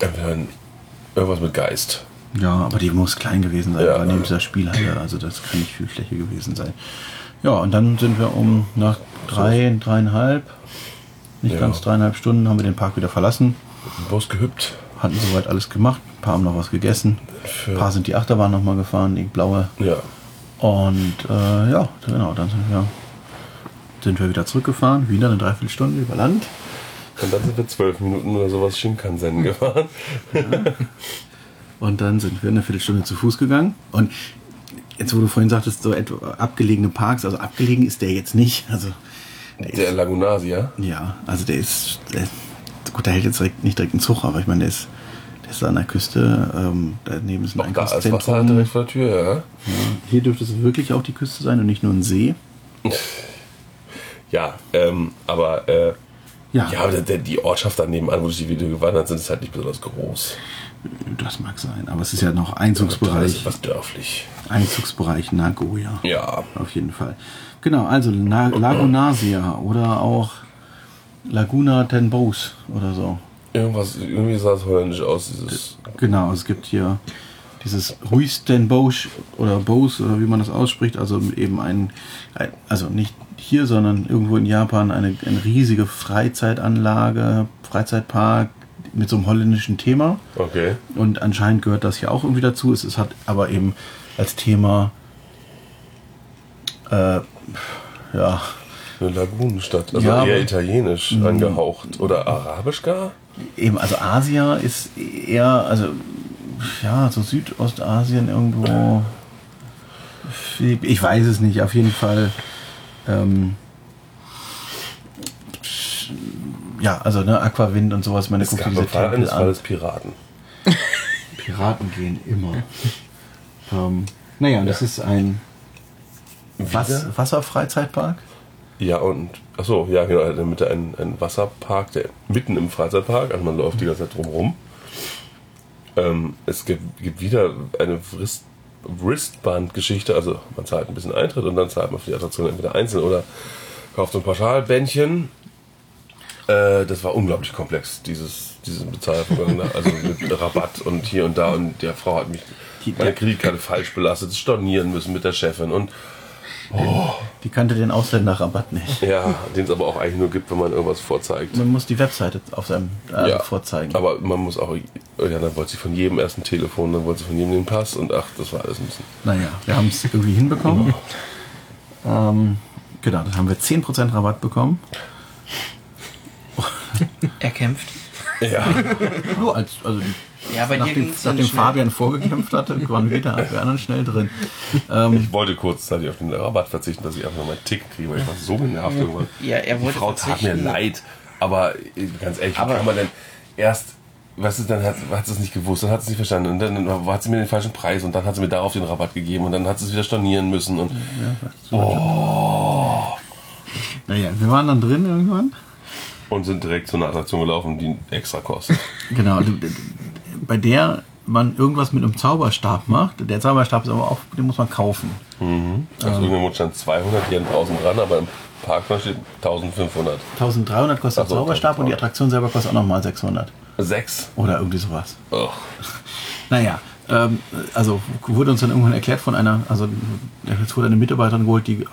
irgendwas mit Geist. ja, aber die muss klein gewesen sein, Ja. neben dieser Spielhalle, also das kann nicht viel Fläche gewesen sein. Ja, und dann sind wir um nach drei, dreieinhalb, nicht Ja. ganz dreieinhalb Stunden, haben wir den Park wieder verlassen. Bus gehüpft. hatten soweit alles gemacht. Ein paar haben noch was gegessen. Für- Ein paar sind die Achterbahn nochmal gefahren, die blaue. Ja. Und äh, ja, genau, dann sind wir, sind wir wieder zurückgefahren. Wieder eine Dreiviertelstunde über Land. Und dann sind wir zwölf Minuten oder sowas Shinkansen gefahren. Und dann sind wir eine Viertelstunde zu Fuß gegangen. Und jetzt, wo du vorhin sagtest, so etwa abgelegene Parks, also abgelegen ist der jetzt nicht. Also, der Der ist, Lagunasia. ja, also der ist, der, gut, der hält jetzt direkt, nicht direkt einen Zug, aber ich meine, der ist, der ist an der Küste. Ähm, daneben ist ein Auch da ist Wasser Einkaufszentrum. direkt vor der Tür, ja. Ja, hier dürfte es wirklich auch die Küste sein und nicht nur ein See. Ja, ähm, aber äh, Ja, ja, aber die Ortschaft daneben an, wo die Video gewandert sind, ist halt nicht besonders groß. das mag sein. Aber es ist ja noch Einzugsbereich, etwas dörflich. Einzugsbereich Nagoya. Ja. Auf jeden Fall. Genau, also Na Lagunasia oder auch Laguna Tenbos oder so. Irgendwas, irgendwie sah es holländisch aus, dieses. Genau, es gibt hier dieses Huistenbosch oder Bose oder wie man das ausspricht, also eben ein, ein also nicht hier, sondern irgendwo in Japan eine, eine riesige Freizeitanlage, Freizeitpark mit so einem holländischen Thema. Okay. Und anscheinend gehört das hier auch irgendwie dazu. Es, es hat aber eben als Thema äh, ja, Eine Lagunenstadt. Also Ja, eher italienisch angehaucht. Oder arabisch gar? eben, also Asia ist eher, also ja, so Südostasien irgendwo. Ich weiß es nicht, auf jeden Fall. Ähm, ja, also ne, Aquawind und sowas, meine guckt diese Fall eines. Falles Piraten. Piraten gehen immer. ähm, naja, das ist ein Was? Wasserfreizeitpark. Ja, und. Achso, ja, genau. In der Mitte einen, einen Wasserpark, der mitten im Freizeitpark, also man läuft die ganze Zeit drumherum. Ähm, es gibt, gibt wieder eine Wrist, Wristband-Geschichte, also man zahlt ein bisschen Eintritt und dann zahlt man für die Attraktion entweder einzeln oder kauft so ein Pauschalbändchen. Äh, das war unglaublich komplex, dieses, dieses Bezahlvorgang, also mit Rabatt und hier und da und der Frau hat mich meine Kreditkarte falsch belastet, stornieren müssen mit der Chefin und Die kannte den Ausländerrabatt nicht. ja, den es aber auch eigentlich nur gibt, wenn man irgendwas vorzeigt. Man muss die Webseite auf seinem äh, ja, vorzeigen. Aber man muss auch, ja, dann wollte sie von jedem erst ein Telefon, dann wollte sie von jedem den Pass und ach, das war alles ein bisschen. Naja, wir haben es irgendwie hinbekommen. Ähm, genau, dann haben wir 10% Rabatt bekommen. Er kämpft. Ja, Nur als, also Ja, bei dir nachdem, dann nachdem. Fabian vorgekämpft hatte, waren wir da wir anderen schnell drin. Ähm, ich wollte kurzzeitig auf den Rabatt verzichten, dass ich einfach mal einen Tick kriege, weil ich war so genervt irgendwann. Ja, er Die wollte Frau tat mir leid, aber äh, ganz ehrlich, wie Aber- kann man denn erst, weißt du, dann hat, hat sie es nicht gewusst, dann hat sie es nicht verstanden und dann hat sie mir den falschen Preis und dann hat sie mir darauf den Rabatt gegeben und dann hat sie es wieder stornieren müssen und naja, wir waren dann drin irgendwann. und sind direkt zu einer Attraktion gelaufen, die extra kostet. Genau, bei der man irgendwas mit einem Zauberstab macht. Der Zauberstab ist aber auch, den muss man kaufen. Also irgendwo stand 200 Yen draußen dran, aber im Parkplan steht 1500. 1300 kostet so, der Zauberstab und die 1300. Attraktion selber kostet auch nochmal 600. Sechs. Oder irgendwie sowas. Oh. Naja, ähm, also wurde uns dann irgendwann erklärt von einer, also jetzt wurde eine Mitarbeiterin geholt, die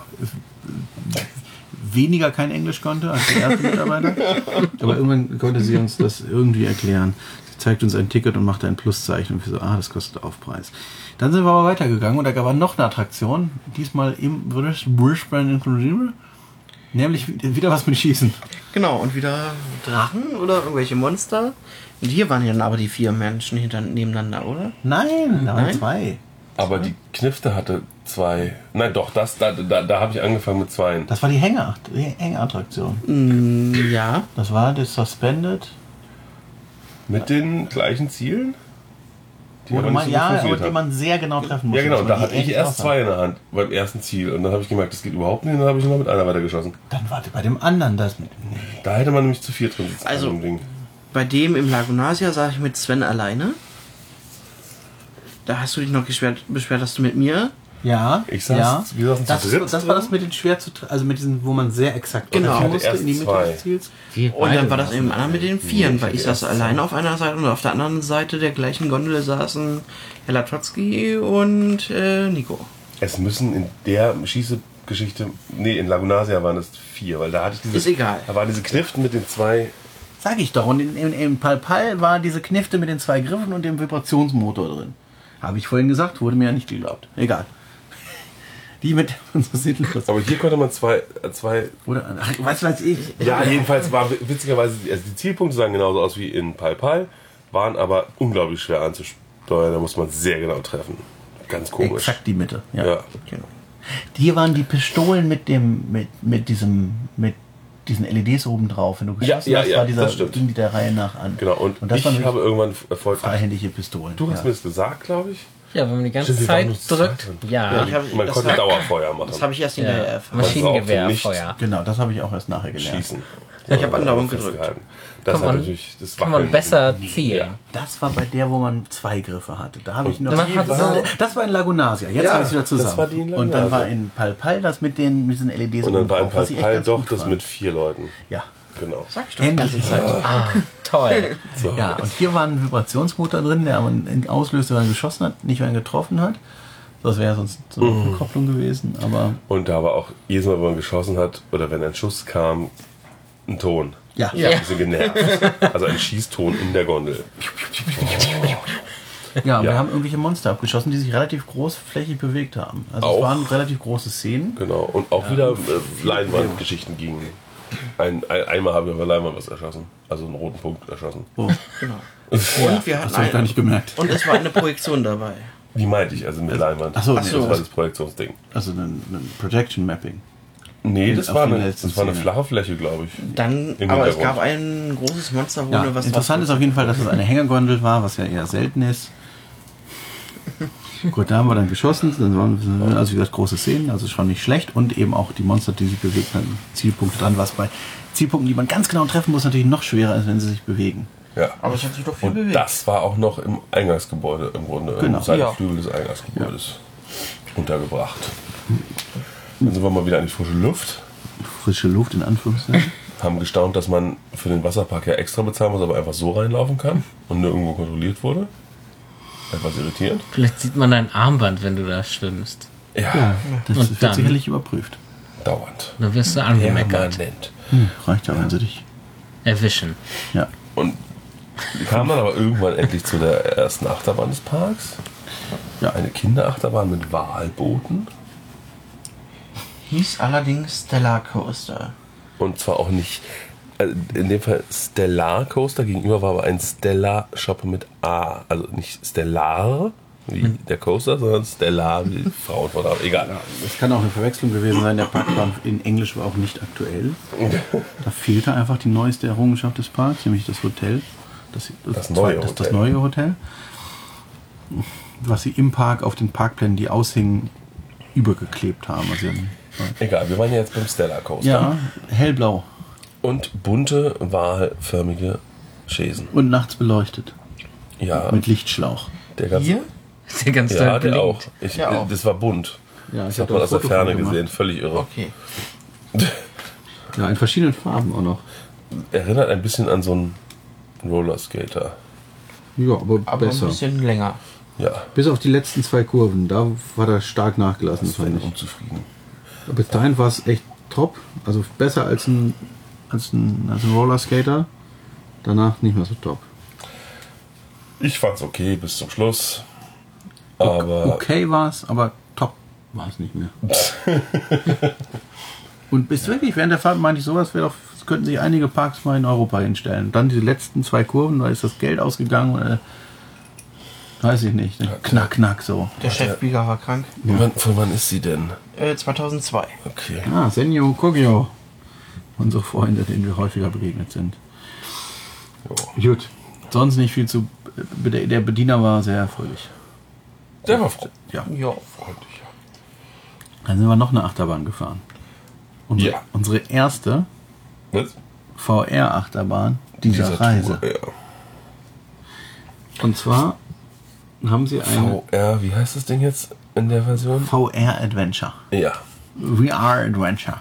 weniger kein Englisch konnte als der erste Mitarbeiter. Aber irgendwann konnte sie uns das irgendwie erklären. Zeigt uns ein Ticket und macht ein Pluszeichen und wir so, ah, das kostet Aufpreis. Dann sind wir aber weitergegangen und da war noch eine Attraktion, diesmal im Brisbane inklusive, nämlich wieder was mit Schießen. Genau, und wieder Drachen oder irgendwelche Monster. Und hier waren ja dann aber die vier Menschen hinter, nebeneinander, oder? Nein, da waren Nein? zwei. Aber die Knifte hatte zwei. Nein, doch, das, da, da, da habe ich angefangen mit zwei. Das war die Hänger, die Hängerattraktion. Mm, ja. Das war das Suspended. Mit den gleichen Zielen? Die Wo aber man, so ja, aber die man sehr genau treffen muss. Ja, genau, da hatte ich erst zwei in der Hand beim ersten Ziel. Und dann habe ich gemerkt, das geht überhaupt nicht. Und dann habe ich nur mit einer weitergeschossen. Dann warte bei dem anderen das mit. Nee. Da hätte man nämlich zu vier drin sitzen Also-. Bei dem im Lagunasia saß ich mit Sven alleine. Da hast du dich noch beschwert, beschwert dass du mit mir. Ja, Ich saß- ja. wir saßen zu das, dritt das war das mit den schwer zu tre- also mit diesen, wo man sehr exakt Genau. treffen musste erst in die Mitte zwei. des Ziels. Und dann war das eben anderen mit den Vieren, weil ich saß erst alleine auf einer Seite und auf der anderen Seite der gleichen Gondel saßen Hella Trotsky und äh, Nico. Es müssen in der Schießegeschichte, nee, in Lagunasia waren es vier, weil da hatte ich diese. Ist egal. Da waren diese Kniften mit den zwei. Sag ich doch. Und in, in, in Pal Pal war diese Knifte mit den zwei Griffen und dem Vibrationsmotor drin. Habe ich vorhin gesagt, wurde mir ja nicht geglaubt. Egal. Die mit so sinnlos. Aber hier konnte man zwei, äh, zwei Oder, ach, was weiß ich. Ja, jedenfalls war witzigerweise, also die Zielpunkte sahen genauso aus wie in Pal Pal, waren aber unglaublich schwer anzusteuern. Da muss man sehr genau treffen. Ganz komisch. Exakt die Mitte. Ja. Ja. Genau. Hier waren die Pistolen mit dem, mit, mit diesem, mit diesen LEDs oben drauf. Wenn du geschossen ja, hast, ja, war dieser, das ging die der Reihe nach an. Genau, und, das ich habe irgendwann erfolgreich. freihändige Pistolen. Du hast ja. mir das gesagt, glaube ich. Ja, wenn man die ganze Stimmt, Zeit drückt. Ja, ich hab- Man das konnte war- Dauerfeuer machen. Das habe ich erst hinterher ja. erfahren. Maschinengewehrfeuer. Genau, das habe ich auch erst nachher gelernt. Schießen. Ich habe andauernd gedrückt. Das Kann man- natürlich, das Kann man besser zielen. Ja. Das war bei der, wo man zwei Griffe hatte. Da habe ich noch. Man hat so- das war in Lagunasia. Jetzt Ja, habe ich wieder das zusammen. war die in Und dann war in Pal Pal das mit den mit diesen LEDs Und dann war ein drauf, Pal was ich echt Pal ganz doch das mit vier Leuten. Ja. Genau. Sag ich doch Endlich. Zeit. Ah, toll. So. Ja, und hier war ein Vibrationsmotor drin, der aber einen auslöste, wenn er geschossen hat, nicht wenn er getroffen hat. Das wäre sonst so eine Mhm. Rückkopplung gewesen, aber Und da war auch jedes Mal, wenn man geschossen hat oder wenn ein Schuss kam, ein Ton. ja. Ich war ein bisschen genervt. Also ein Schießton in der Gondel. Ja, wir Ja. haben irgendwelche Monster abgeschossen, die sich relativ großflächig bewegt haben. Also Auch. es waren relativ große Szenen. Genau. Und auch wieder äh, Leinwandgeschichten gingen. Ein, ein, einmal habe ich auf der Leinwand was erschossen. Also einen roten Punkt erschossen. Oh, Genau. Und wir hatten das habe ich gar nicht gemerkt. und es war eine Projektion dabei. Die meinte ich, also mit Leinwand. ach so, das war das Projektionsding. Also ein, ein Projection Mapping. Nee, das war, eine, das war eine flache Fläche, glaube ich. Dann, aber es gab ein großes Monster, wo Ja, eine was interessant ist auf jeden Fall, dass es eine Hängergondel war, was ja eher selten ist. Gut, da haben wir dann geschossen. Dann waren also wie gesagt große Szenen, also schon nicht schlecht und eben auch die Monster, die sich bewegt haben, Zielpunkte dran, was bei Zielpunkten, die man ganz genau treffen muss, natürlich noch schwerer als wenn sie sich bewegen. Ja. Aber es hat sich doch viel Und bewegt. das war auch noch im Eingangsgebäude im Grunde, Genau. im Seitenflügel Ja. des Eingangsgebäudes untergebracht. Dann sind wir mal wieder an die frische Luft. Frische Luft in Anführungszeichen. Haben gestaunt, dass man für den Wasserpark ja extra bezahlen muss, aber einfach so reinlaufen kann und nirgendwo kontrolliert wurde. Etwas irritierend. Vielleicht sieht man dein Armband, wenn du da schwimmst. Ja, Das Und wird dann? sicherlich überprüft. dauernd. Dann wirst du angemeckert. Hm, reicht ja, wenn sie dich. Erwischen. Ja. Und wir kamen dann aber irgendwann endlich zu der ersten Achterbahn des Parks. Ja. Eine Kinderachterbahn mit Walbooten. Hieß allerdings Stellar Coaster. Und zwar auch nicht, in dem Fall Stellar Coaster, gegenüber war aber ein Stellar Shop mit A. Also nicht Stellar, wie der Coaster, sondern Stellar, wie Frauenvorname. Egal. Das kann auch eine Verwechslung gewesen sein. Der Parkplan in Englisch war auch nicht aktuell. Da fehlte einfach die neueste Errungenschaft des Parks, nämlich das Hotel. Das, Das neue das, das Hotel. neue Hotel. Was sie im Park auf den Parkplänen, die aushingen, übergeklebt haben. Also, Egal, wir waren ja jetzt beim Stellar Coaster. ja, hellblau Und bunte, wahlförmige Schäsen. und nachts beleuchtet. Ja, Mit Lichtschlauch. der ganze. Hier? Der ganz Ja, der auch. Ich, Ja, auch. Das war bunt. Ja, Das ich hat hab man da aus der Ferne gesehen, völlig irre. Okay. Ja, in verschiedenen Farben auch noch. Erinnert ein bisschen an so einen Rollerskater. Ja, aber, Aber besser. ein bisschen länger. Ja, Bis auf die letzten zwei Kurven, da war er stark nachgelassen, das war fand ich. unzufrieden. Bis dahin war es echt top, also besser als ein, als ein, als ein Rollerskater. Danach nicht mehr so top. Ich fand's okay bis zum Schluss. Aber Okay war es, aber top war es nicht mehr. Und bis wirklich während der Fahrt meinte ich, sowas wäre doch, könnten sich einige Parks mal in Europa hinstellen. Dann diese letzten zwei Kurven, da ist das Geld ausgegangen. Äh, weiß ich nicht. Ne? Knack, knack so. Der Chefbieger war krank. wann, von wann ist sie denn? Äh, 2002. Okay. Ah, Senyo Kogyo. Unsere Freunde, denen wir häufiger begegnet sind. Gut. Sonst nicht viel zu. Der Bediener war sehr fröhlich. Der war froh. Ja. Ja. Freundlich. Dann sind wir noch eine Achterbahn gefahren. Unsere, Ja. unsere erste Was? VR-Achterbahn dieser, Reise. Tour, ja. Und zwar haben sie eine VR, wie heißt das Ding jetzt in der Version? VR-Adventure. Ja. VR-Adventure.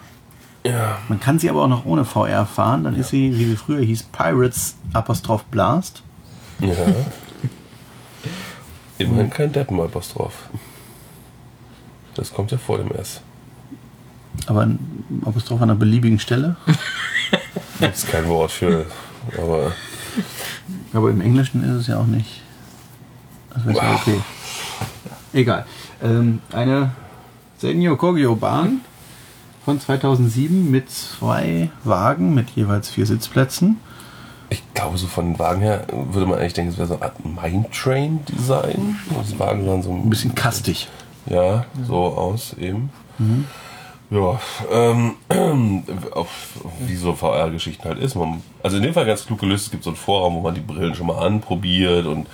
Ja. Man kann sie aber auch noch ohne VR fahren. Dann ist sie, wie sie früher hieß, Pirates Apostroph Blast. Ja. Immerhin kein Deppen-Apostroph. Das kommt ja vor dem S. Aber ein Apostroph an einer beliebigen Stelle. Das ist kein Wort für. Aber Aber im Englischen ist es ja auch nicht. Das wäre Wow. okay. Egal. Ähm, eine Senyo Kogyo Bahn von 2007 mit zwei Wagen mit jeweils vier Sitzplätzen. ich glaube, so von den Wagen her würde man eigentlich denken, es wäre so eine Art Mindtrain-Design. Das Wagen sahen so Ein bisschen kastig. Ja, so aus eben. Ja, ähm, auf, wie so VR-Geschichten halt ist. Man, also in dem Fall ganz klug gelöst, es gibt so einen Vorraum, wo man die Brillen schon mal anprobiert und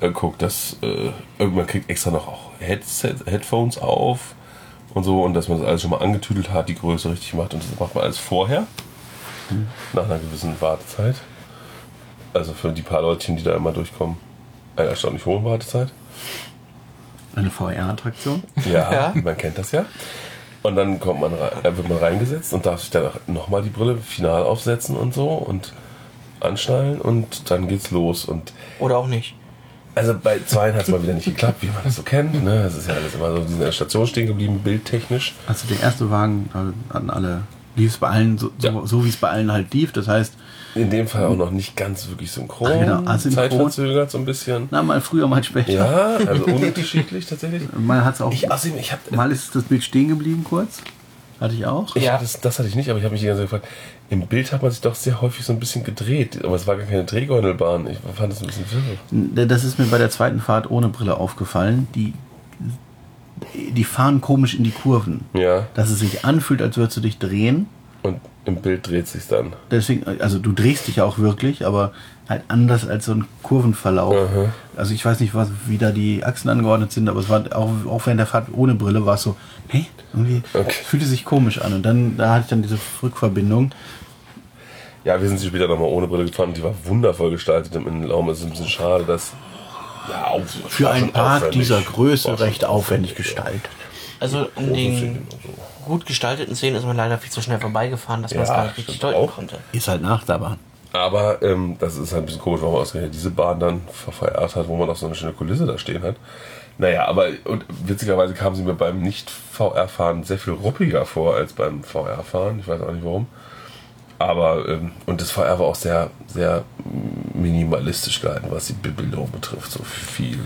äh, guckt, dass äh, irgendwann kriegt extra noch auch Headset, Headphones auf und so und dass man das alles schon mal angetüdelt hat, die Größe richtig macht und das macht man alles vorher. Nach einer gewissen Wartezeit. Also für die paar Leutchen, die da immer durchkommen, eine erstaunlich hohe Wartezeit. Eine VR-Attraktion. Ja, Ja. man kennt das ja. Und dann kommt man rein, wird man reingesetzt und darf sich dann nochmal die Brille final aufsetzen und so und anschnallen und dann geht's los. Und Oder auch nicht. Also bei zweien hat es mal wieder nicht geklappt, wie man das so kennt. Ne? Das ist ja alles immer so, die sind in der Station stehen geblieben, bildtechnisch. Also der erste Wagen da hatten alle, lief es bei allen so, so, Ja. so wie es bei allen halt lief. Das heißt, In dem Fall auch noch nicht ganz wirklich synchron. Ach, genau, asynchron. Zeitverzögert so ein bisschen. na mal früher, mal später. Ja, also unterschiedlich tatsächlich. Mal hat's auch. Ich, außerdem, ich hab, mal ist das Bild stehen geblieben kurz. Hatte ich auch. Ja. das, das hatte ich nicht, aber ich habe mich die ganze Zeit gefragt, im Bild hat man sich doch sehr häufig so ein bisschen gedreht, aber es war gar keine Drehgordelbahn. Ich fand das ein bisschen wirr. Das ist mir bei der zweiten Fahrt ohne Brille aufgefallen. Die, die fahren komisch in die Kurven. Ja, Dass es sich anfühlt, als würdest du dich drehen. und im Bild dreht sich dann. Deswegen, also du drehst dich ja auch wirklich, aber halt anders als so ein Kurvenverlauf. Aha. Also ich weiß nicht, was, wie da die Achsen angeordnet sind, aber es war auch, auch während der Fahrt ohne Brille war es so, hey, irgendwie Okay. fühlte sich komisch an. Und dann, da hatte ich dann diese Rückverbindung. Ja, wir sind sie später nochmal ohne Brille gefahren und die war wundervoll gestaltet im Innenraum. Es ist ein bisschen schade, dass. Ja, Für einen Park aufwendig. dieser Größe recht aufwendig gestaltet. Also in den Szenen so. gut gestalteten Szenen ist man leider viel zu schnell vorbeigefahren, dass man es Ja, gar nicht richtig deuten auch. konnte. Ist halt nach der Bahn. Aber ähm, das ist halt ein bisschen komisch, warum man ausgerechnet diese Bahn dann verfeiert hat, wo man auch so eine schöne Kulisse da stehen hat. Naja, aber und witzigerweise kam sie mir beim Nicht-VR-Fahren sehr viel ruppiger vor als beim VR-Fahren. Ich weiß auch nicht warum. Aber, ähm, und das war auch sehr, sehr minimalistisch gehalten, was die Bebildung betrifft. So viel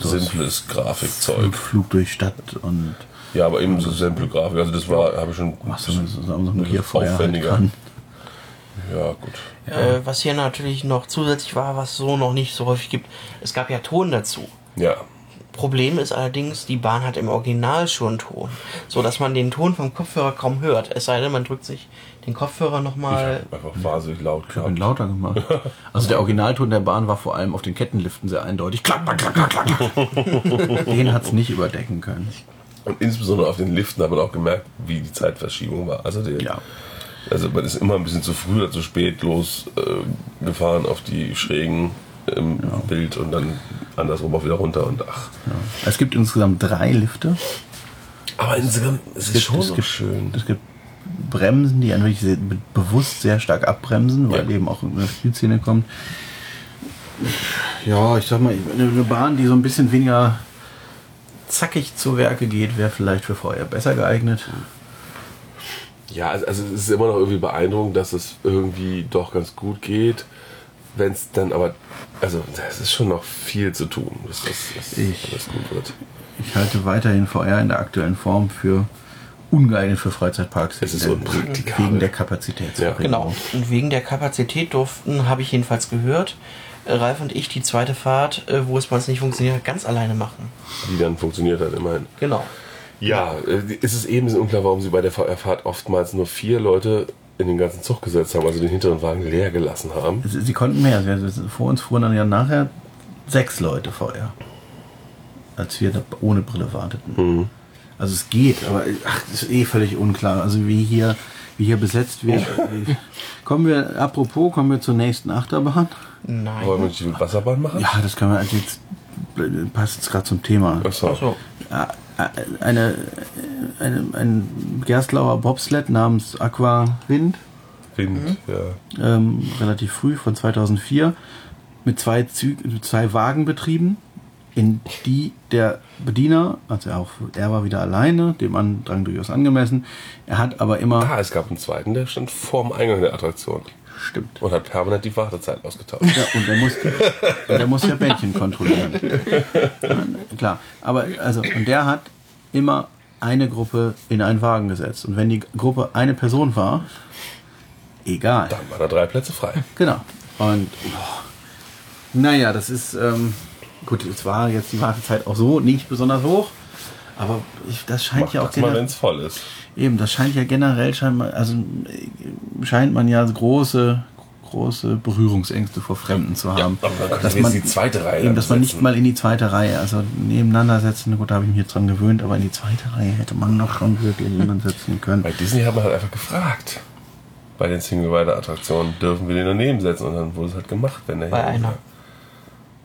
simples Flug, Grafikzeug. Flug durch Stadt und Ja, aber eben so simple Grafik. Also das war, habe ich schon was so eine, so Gierfeuer halt aufwendiger. dran. Ja, gut. Äh, was hier natürlich noch zusätzlich war, was es so noch nicht so häufig gibt, es gab ja Ton dazu. Ja. Problem ist allerdings, die Bahn hat im Original schon Ton, so dass man den Ton vom Kopfhörer kaum hört. Es sei denn, man drückt sich den Kopfhörer Ich nochmal. hab einfach wahnsinnig laut Ich gehabt. lauter gemacht. Also der Originalton der Bahn war vor allem auf den Kettenliften sehr eindeutig. Klack, klack, klack, klack, klack. Den hat es nicht überdecken können. Und insbesondere auf den Liften hat man auch gemerkt, wie die Zeitverschiebung war. Also, der, Ja. also man ist immer ein bisschen zu früh oder zu spät losgefahren äh, gefahren auf die Schrägen im Bild und dann andersrum auch wieder runter und ach. Es gibt insgesamt drei Lifte. Aber insgesamt es ist schon es gibt, schön. Es gibt Bremsen, die eigentlich sehr, be- bewusst sehr stark abbremsen, weil Ja. eben auch in der Spielszene kommt. Ja, ich sag mal, eine eine Bahn, die so ein bisschen weniger zackig zu Werke geht, wäre vielleicht für VR besser geeignet. Ja, also also es ist immer noch irgendwie beeindruckend, dass es irgendwie doch ganz gut geht. Wenn es dann aber, also es ist schon noch viel zu tun, bis das, das Ich- alles gut wird. Ich halte weiterhin VR in der aktuellen Form für ungeeignet für Freizeitparks. Es ist wegen der- unpraktikabel. Wegen der Kapazitätsverringerung. Genau. Und wegen der Kapazität durften, habe ich jedenfalls gehört, äh, Ralf und ich die zweite Fahrt, äh, wo es bei uns nicht funktioniert hat, ganz alleine machen. Die dann funktioniert hat immerhin. Genau. Ja, äh, ist es eben so unklar, warum sie bei der VR-Fahrt oftmals nur vier Leute in den ganzen Zug gesetzt haben, also den hinteren Wagen leer gelassen haben. Sie, sie konnten mehr. Vor uns fuhren dann ja nachher sechs Leute VR. Als wir da ohne Brille warteten. Mhm. Also es geht, aber ach, das ist eh völlig unklar. Also wie hier, wie hier besetzt wird. kommen wir, apropos, kommen wir zur nächsten Achterbahn. Nein. Wollen wir die Wasserbahn machen? Ja, das können wir also jetzt passt jetzt gerade zum Thema. Achso. Achso. Ja, Eine, eine, ein Gerstlauer Bobsled namens Aqua Wind, Wind, ja. ähm, relativ früh von 2004, mit zwei, Zü mit zwei Wagen betrieben, in die der Bediener, also auch er war wieder alleine, dem Andrang durchaus angemessen, er hat aber immer, Ah, es gab einen zweiten, der stand vorm Eingang der Attraktion stimmt, und hat permanent die Wartezeit ausgetauscht. Ja, und der muss, und der muss ja Bändchen kontrollieren. Klar, aber also, und der hat immer eine Gruppe in einen Wagen gesetzt. Und wenn die Gruppe eine Person war, egal. Dann waren da drei Plätze frei. Genau. Und boah, naja, das ist, ähm, gut, es war jetzt die Wartezeit auch so nicht besonders hoch. Aber ich, das scheint Mach ja auch das mal, wenn es voll ist. Eben, das scheint ja generell scheinbar, also scheint man ja große, große Berührungsängste vor Fremden zu haben. aber dann könnte dass man die zweite Reihe eben, dass man nicht mal in die zweite Reihe, also nebeneinander setzen, gut, da habe ich mich jetzt dran gewöhnt, aber in die zweite Reihe hätte man noch schon wirklich jemanden setzen können. Bei Disney hat man halt einfach gefragt. Bei den Single-Rider-Attraktionen dürfen wir den daneben setzen und dann wurde es halt gemacht, wenn der Bei hier einer. war.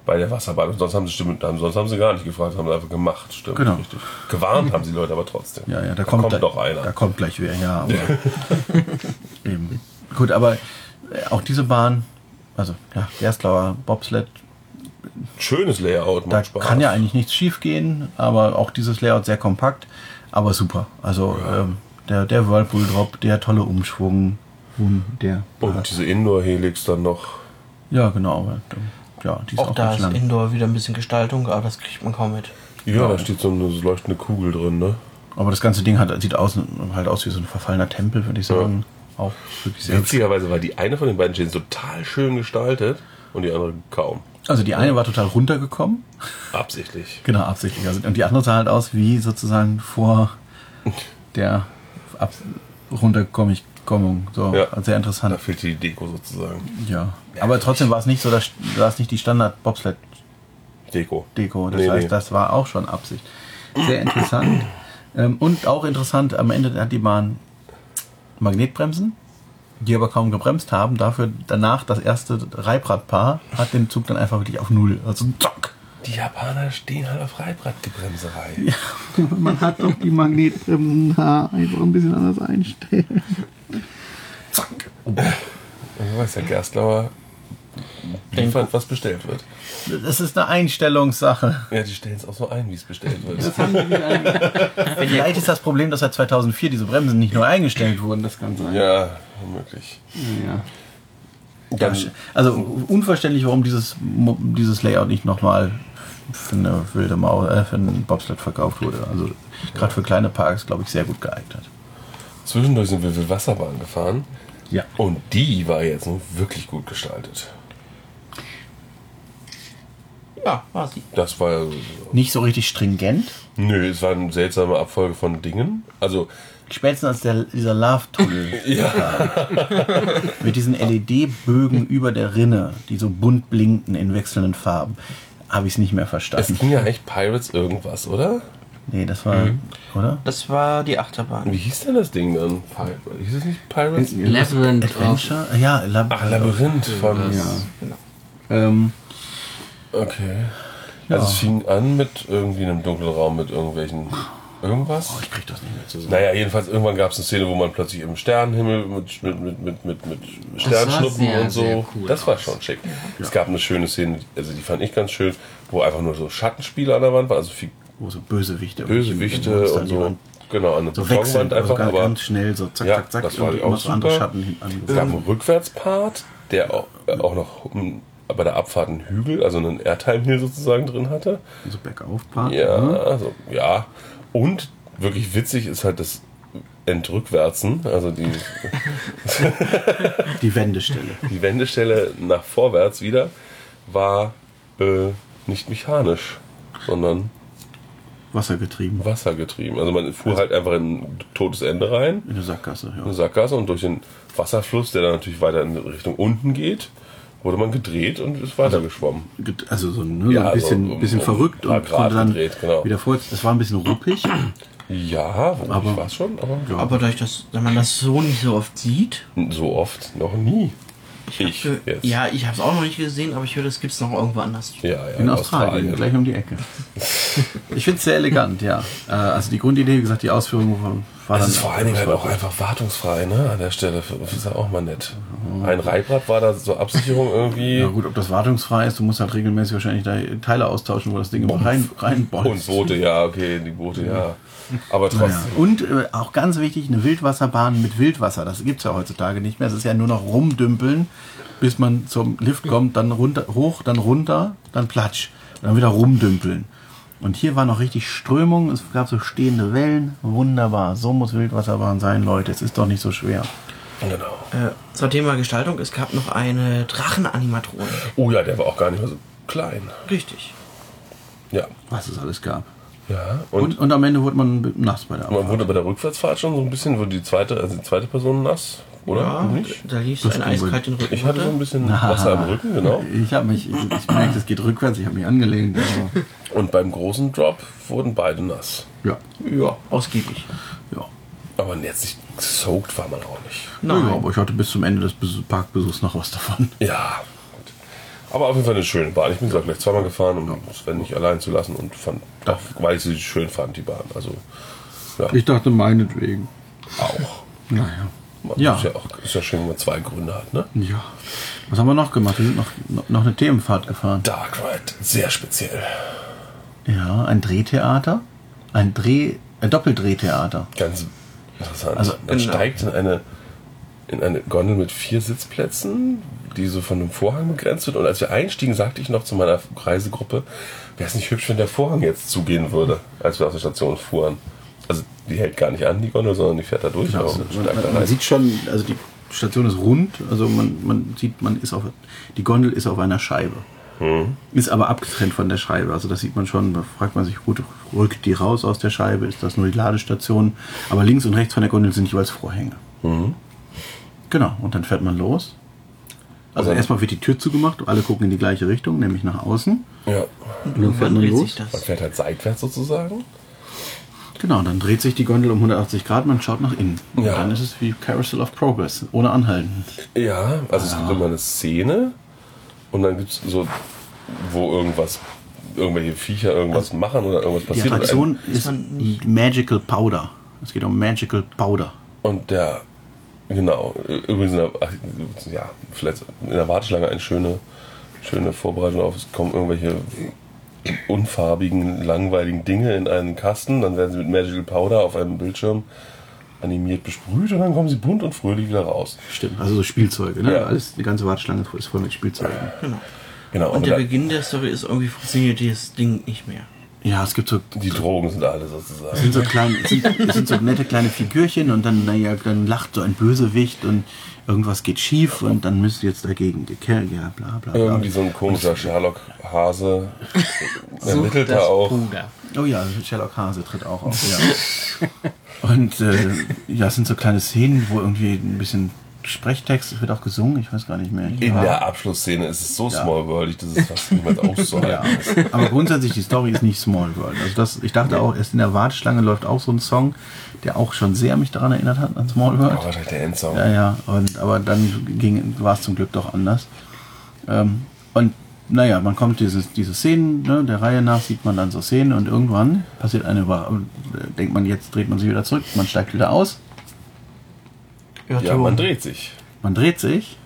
Bei der Wasserbahn. Und sonst haben sie stimmt, haben- sonst haben sie gar nicht gefragt, haben sie einfach gemacht. Stimmt. Genau. Richtig. Gewarnt haben sie Leute aber trotzdem. Ja, ja, da, kommt, kommt da, doch einer. Da kommt gleich wer, ja. Eben. Gut, aber äh, auch diese Bahn, also ja, Gerstlauer Bobsled, Schönes Layout, da macht Spaß. kann ja eigentlich nichts schief gehen, aber auch dieses Layout sehr kompakt, aber super. Also ähm, der, der Whirlpool Drop, der tolle Umschwung, um, der Und diese Indoor-Helix dann noch. ja genau, ja, die ist auch, Auch da ist lang. Indoor wieder ein bisschen Gestaltung, aber das kriegt man kaum mit. Ja, da steht so eine leuchtende Kugel drin, ne? Aber das ganze Ding hat, sieht aus, halt aus wie so ein verfallener Tempel, würde ich sagen. Auch wirklich sehr. Witzigerweise war die eine von den beiden Chains total schön gestaltet und die andere kaum. Also die eine war total runtergekommen, Absichtlich. Genau, absichtlich. Also, und die andere sah halt aus wie sozusagen vor der Ab Runterkommung. So, Ja. sehr Da interessant. fehlt die Deko sozusagen. Ja. Aber trotzdem war es nicht so, dass war es nicht die Standard Bobsled Deko. Deko. Das Nee, heißt, nee. das war auch schon Absicht. Sehr interessant. ähm, und auch interessant, am Ende hat die Bahn Magnetbremsen, die aber kaum gebremst haben. Dafür danach das erste Reibradpaar hat den Zug dann einfach wirklich auf Null. Also zack. Die Japaner stehen halt auf Reibradgebremserei. Man hat doch die Magnetbremsen da einfach ein bisschen anders einstellen. Zack. Du weißt ja, Gerstlauer liefert, was bestellt wird. Das ist eine Einstellungssache. Ja, die stellen es auch so ein, wie es bestellt wird. Vielleicht ist das Problem, dass seit 2004 diese Bremsen nicht neu eingestellt wurden. Das kann sein. Ja, möglich. Ja. Ja, also unverständlich, warum dieses, dieses Layout nicht nochmal für eine wilde Maus, äh, für einen Bobsled verkauft wurde. Also gerade für kleine Parks, glaube ich, sehr gut geeignet. Zwischendurch sind wir Wasserbahn gefahren. Ja. Und die war jetzt nun wirklich gut gestaltet. Ja, war sie. Das war. Nicht so richtig stringent. Nö, es war eine seltsame Abfolge von Dingen. Also, Spätestens als der, dieser Love-Tunnel ja. mit diesen LED-Bögen über der Rinne, die so bunt blinkten in wechselnden Farben, habe ich es nicht mehr Es verstanden. ging ja eigentlich Pirates irgendwas, oder? Nee, das war, oder? Das war die Achterbahn. Wie hieß denn das Ding dann? Hieß es nicht Pirates? Labyrinth of Adventure? Ja, Lab Ach, Labyrinth von. Ja. Genau. Ähm, Okay. Also es fing an mit irgendwie einem dunklen Raum mit irgendwelchen irgendwas. ich krieg das nicht mehr zusammen. Naja, jedenfalls irgendwann gab es eine Szene, wo man plötzlich im Sternenhimmel mit, mit, mit, mit, mit, mit Sternschnuppen sehr, und so. sehr cool das war schon schick. Es gab eine schöne Szene, also die fand ich ganz schön, wo einfach nur so Schattenspiele an der Wand waren, also viel Wo so Bösewichte. Bösewichte und die so. Wand genau, an der So Betonwand also einfach, ganz, aber ganz schnell, so zack, Ja, zack, zack. das war und auch super. Schatten es gab einen Rückwärtspart, der auch, äh, auch noch hm, bei der Abfahrt einen Hügel, also einen Airtime Hill sozusagen drin hatte. So bergauf Part. Ja, Mhm. also, ja. Und wirklich witzig ist halt das Entrückwärtsen, also die, Die Wendestelle. die Wendestelle nach vorwärts wieder, war äh, nicht mechanisch, sondern Wassergetrieben. wassergetrieben. Also man fuhr halt einfach in ein totes Ende rein, In der Sackgasse, eine ja. Sackgasse und durch den Wasserfluss, der dann natürlich weiter in Richtung unten geht, wurde man gedreht und ist weitergeschwommen. Get- Also so, ne, Ja, so ein bisschen, so um- bisschen um verrückt und konnte dann gedreht, genau. wieder vor. Das war ein bisschen ruppig. Ja, Aber- war es schon, aber Aber dadurch, dass wenn man das so nicht so oft sieht, so oft noch nie. Ich, jetzt. Ja, ich habe es auch noch nicht gesehen, aber ich höre, das gibt es noch irgendwo anders. Ja, ja, In Australien, gleich um die Ecke. Ich finde es sehr elegant, ja. Äh, Also die Grundidee, wie gesagt, die Ausführung war, war Das dann. ist vor allen Dingen halt auch einfach wartungsfrei, ne? An der Stelle. Das ist ja auch mal nett. Ein Reibrad war da zur Absicherung irgendwie. Ja gut, ob das wartungsfrei ist, du musst halt regelmäßig wahrscheinlich da Teile austauschen, wo das Ding immer rein, reinbolzt. Und Boote, ja, okay, die Boote, ja. Aber Naja. trotzdem. Und äh, auch ganz wichtig, eine Wildwasserbahn mit Wildwasser. Das gibt es ja heutzutage nicht mehr. Es ist ja nur noch rumdümpeln, bis man zum Lift kommt, dann runter, hoch, dann runter, dann platsch. Dann wieder rumdümpeln. Und hier war noch richtig Strömung, es gab so stehende Wellen. Wunderbar. So muss Wildwasserbahn sein, Leute. Es ist doch nicht so schwer. Genau. Äh, zum Thema Gestaltung, es gab noch eine Drachenanimatronik. Oh ja, der war auch gar nicht mehr so klein. Richtig. Ja. Was es alles gab. Ja. Und, Und, und am Ende wurde man nass bei der man Abfahrt. wurde bei der Rückwärtsfahrt schon so ein bisschen, wurde die zweite, also die zweite Person nass, oder? Ja, Nicht? da lief ein eiskalt den Rücken. Ich hatte so ein bisschen Wasser am Rücken, genau. Ich habe mich, ich, ich merke, es geht rückwärts, ich habe mich angelehnt. Aber, Und beim großen Drop wurden beide nass. ja, Ja, ausgiebig. ja. Aber jetzt nicht soaked war man auch nicht. Nein. Ja, aber ich hatte bis zum Ende des Besuch- Parkbesuchs noch was davon. Ja. Aber auf jeden Fall eine schöne Bahn. Ich bin sogar gleich zweimal gefahren, um Sven nicht allein zu lassen und fand, weil ich sie schön fand, die Bahn. Also, ja, Ich dachte meinetwegen. auch. Naja. Man Ja. Ist, ja auch, ist ja schön, wenn man zwei Gründe hat, ne? Ja. Was haben wir noch gemacht? Wir sind noch, noch- eine Themenfahrt gefahren. Dark Ride, sehr speziell. Ja, ein Drehtheater. Ein Dreh, ein Doppeldrehtheater. Ganz interessant. Also, man steigt in eine, in eine Gondel mit vier Sitzplätzen, die so von einem Vorhang begrenzt wird. Und als wir einstiegen, sagte ich noch zu meiner Reisegruppe, wäre es nicht hübsch, wenn der Vorhang jetzt zugehen würde, als wir aus der Station fuhren. Also die hält gar nicht an, die Gondel, sondern die fährt da durch. Also, man man, sieht schon, also die Station ist rund, also man, man sieht, man ist auf, die Gondel ist auf einer Scheibe. Ist aber abgetrennt von der Scheibe. Also das sieht man schon, da fragt man sich, gut, rückt die raus aus der Scheibe, ist das nur die Ladestation? Aber links und rechts von der Gondel sind jeweils Vorhänge. Genau, und dann fährt man los. Also Also- erstmal wird die Tür zugemacht, alle gucken in die gleiche Richtung, nämlich nach außen. Ja, Und dann fährt man dreht los. man fährt halt seitwärts sozusagen. Genau, dann dreht sich die Gondel um 180 Grad, man schaut nach innen. Und Ja. dann ist es wie Carousel of Progress, ohne Anhalten. Ja, also es gibt immer eine Szene und dann gibt es so, wo irgendwas, irgendwelche Viecher irgendwas machen oder irgendwas Die passiert. Attraktion Ist Magical Powder. Es geht um Magical Powder. Und der, genau, übrigens, in der, ach, ja, vielleicht in der Warteschlange eine schöne, schöne Vorbereitung auf, es kommen irgendwelche unfarbigen, langweiligen Dinge in einen Kasten, dann werden sie mit Magical Powder auf einem Bildschirm animiert besprüht und dann kommen sie bunt und fröhlich wieder raus. Stimmt, also so Spielzeuge. Ne? Ja. Alles, die ganze Warteschlange ist voll mit Spielzeugen. Genau, Und und der da, Beginn der Story ist irgendwie funktioniert dieses Ding nicht mehr. Ja, es gibt so, die Drogen sind alle sozusagen. sind so kleine, es sind, es sind so nette kleine Figürchen und dann, naja, dann lacht so ein Bösewicht und irgendwas geht schief und dann müsst ihr jetzt dagegen gekämpft, ja, bla bla bla. Irgendwie so ein komischer Sherlock-Hase ermittelt da auch. Puder. Oh ja, Sherlock Hase tritt auch auf, ja. Und äh, ja, es sind so kleine Szenen, wo irgendwie ein bisschen Sprechtext, es wird auch gesungen, ich weiß gar nicht mehr. In der Abschlussszene ist es so smallworldig, dass es fast niemand auszuhalten Ja, ist. aber grundsätzlich die Story ist nicht Small World. Also das, ich dachte auch, erst in der Warteschlange läuft auch so ein Song, der auch schon sehr mich daran erinnert hat an Small World. Aber wahrscheinlich der Endsong. Ja, ja, und, aber dann war es zum Glück doch anders. Ähm, und naja, man kommt dieses, diese Szenen, ne, der Reihe nach sieht man dann so Szenen und irgendwann passiert eine, Über- äh, denkt man, jetzt dreht man sich wieder zurück, man steigt wieder aus, Ja, man dreht sich. man dreht sich,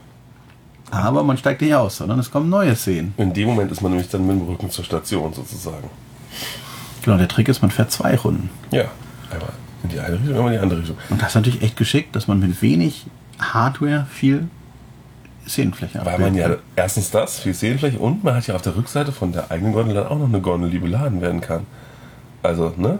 aber man steigt nicht aus, sondern es kommen neue Szenen. In dem Moment ist man nämlich dann mit dem Rücken zur Station sozusagen. Genau, der Trick ist, man fährt zwei Runden. Ja, einmal In die eine Richtung, immer in die andere Richtung. Und das ist natürlich echt geschickt, dass man mit wenig Hardware viel Szenenfläche Weil man ja erstens das, viel Szenenfläche und man hat ja auf der Rückseite von der eigenen Gondel dann auch noch eine Gondel, die beladen werden kann. Also, ne?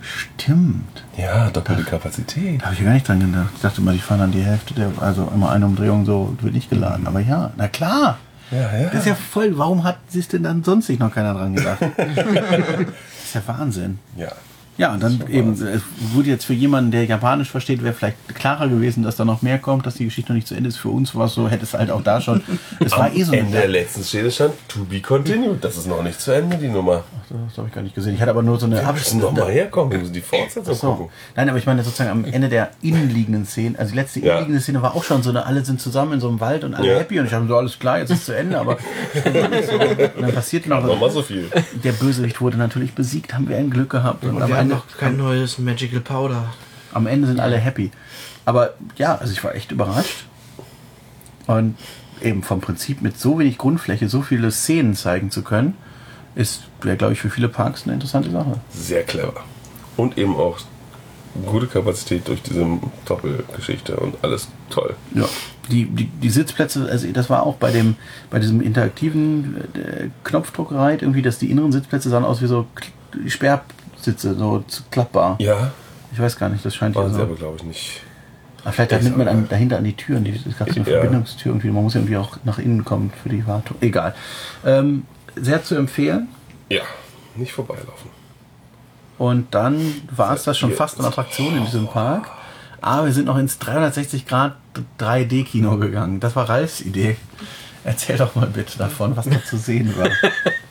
Stimmt. Ja, doppelte Kapazität. Da habe ich gar nicht dran gedacht. Ich dachte immer, die fahren dann die Hälfte der, also immer eine Umdrehung so, wird nicht geladen. Aber ja, na klar. Ja, ja. Das ist ja voll, warum hat sich denn dann sonst noch keiner dran gedacht? das ist ja Wahnsinn. ja. Ja, und dann eben, es wurde jetzt für jemanden, der Japanisch versteht, wäre vielleicht klarer gewesen, dass da noch mehr kommt, dass die Geschichte noch nicht zu Ende ist. Für uns war es so, hätte es halt auch da schon. Es war eh so In der letzten Szene stand to be continued. Das ist noch nicht zu Ende, die Nummer. Das habe ich gar nicht gesehen. Ich hatte aber nur so eine Wir müssen noch mal herkommen, wir müssen die Fortsetzung So. gucken. Nein, aber ich meine sozusagen am Ende der innenliegenden Szene, also die letzte Ja. innenliegende Szene war auch schon so, eine, alle sind zusammen in so einem Wald und alle Ja. happy und ich habe so, alles klar, jetzt ist es zu Ende, aber und dann passierte noch, mal so viel. der Bösewicht wurde natürlich besiegt, haben wir ein Glück gehabt und, Und noch kein neues Magical Powder. am Ende sind alle happy. Aber ja, also ich war echt überrascht und eben vom Prinzip mit so wenig Grundfläche so viele Szenen zeigen zu können, ist, ja, glaube ich, für viele Parks eine interessante Sache. Sehr clever. Und eben auch gute Kapazität durch diese Doppelgeschichte und alles toll. Ja, die, die, die Sitzplätze, also das war auch bei dem bei diesem interaktiven äh, Knopfdruckreit irgendwie, dass die inneren Sitzplätze sahen aus wie so K- Sperrsitze, so klappbar. Ja, Ich weiß gar nicht, das scheint ja waren sie so. aber, glaube ich, nicht. Aber vielleicht Ich nimmt man an, dahinter an die Türen, die, es gab so eine Ja. Verbindungstür irgendwie, man muss irgendwie auch nach innen kommen für die Wartung. Egal. Ähm, sehr zu empfehlen. Ja, nicht vorbeilaufen. Und dann war es das schon fast eine Attraktion in diesem Park. Aber wir sind noch ins 360 Grad 3D-Kino gegangen. Das war Ralfs Idee. Erzähl doch mal bitte davon, was da zu sehen war.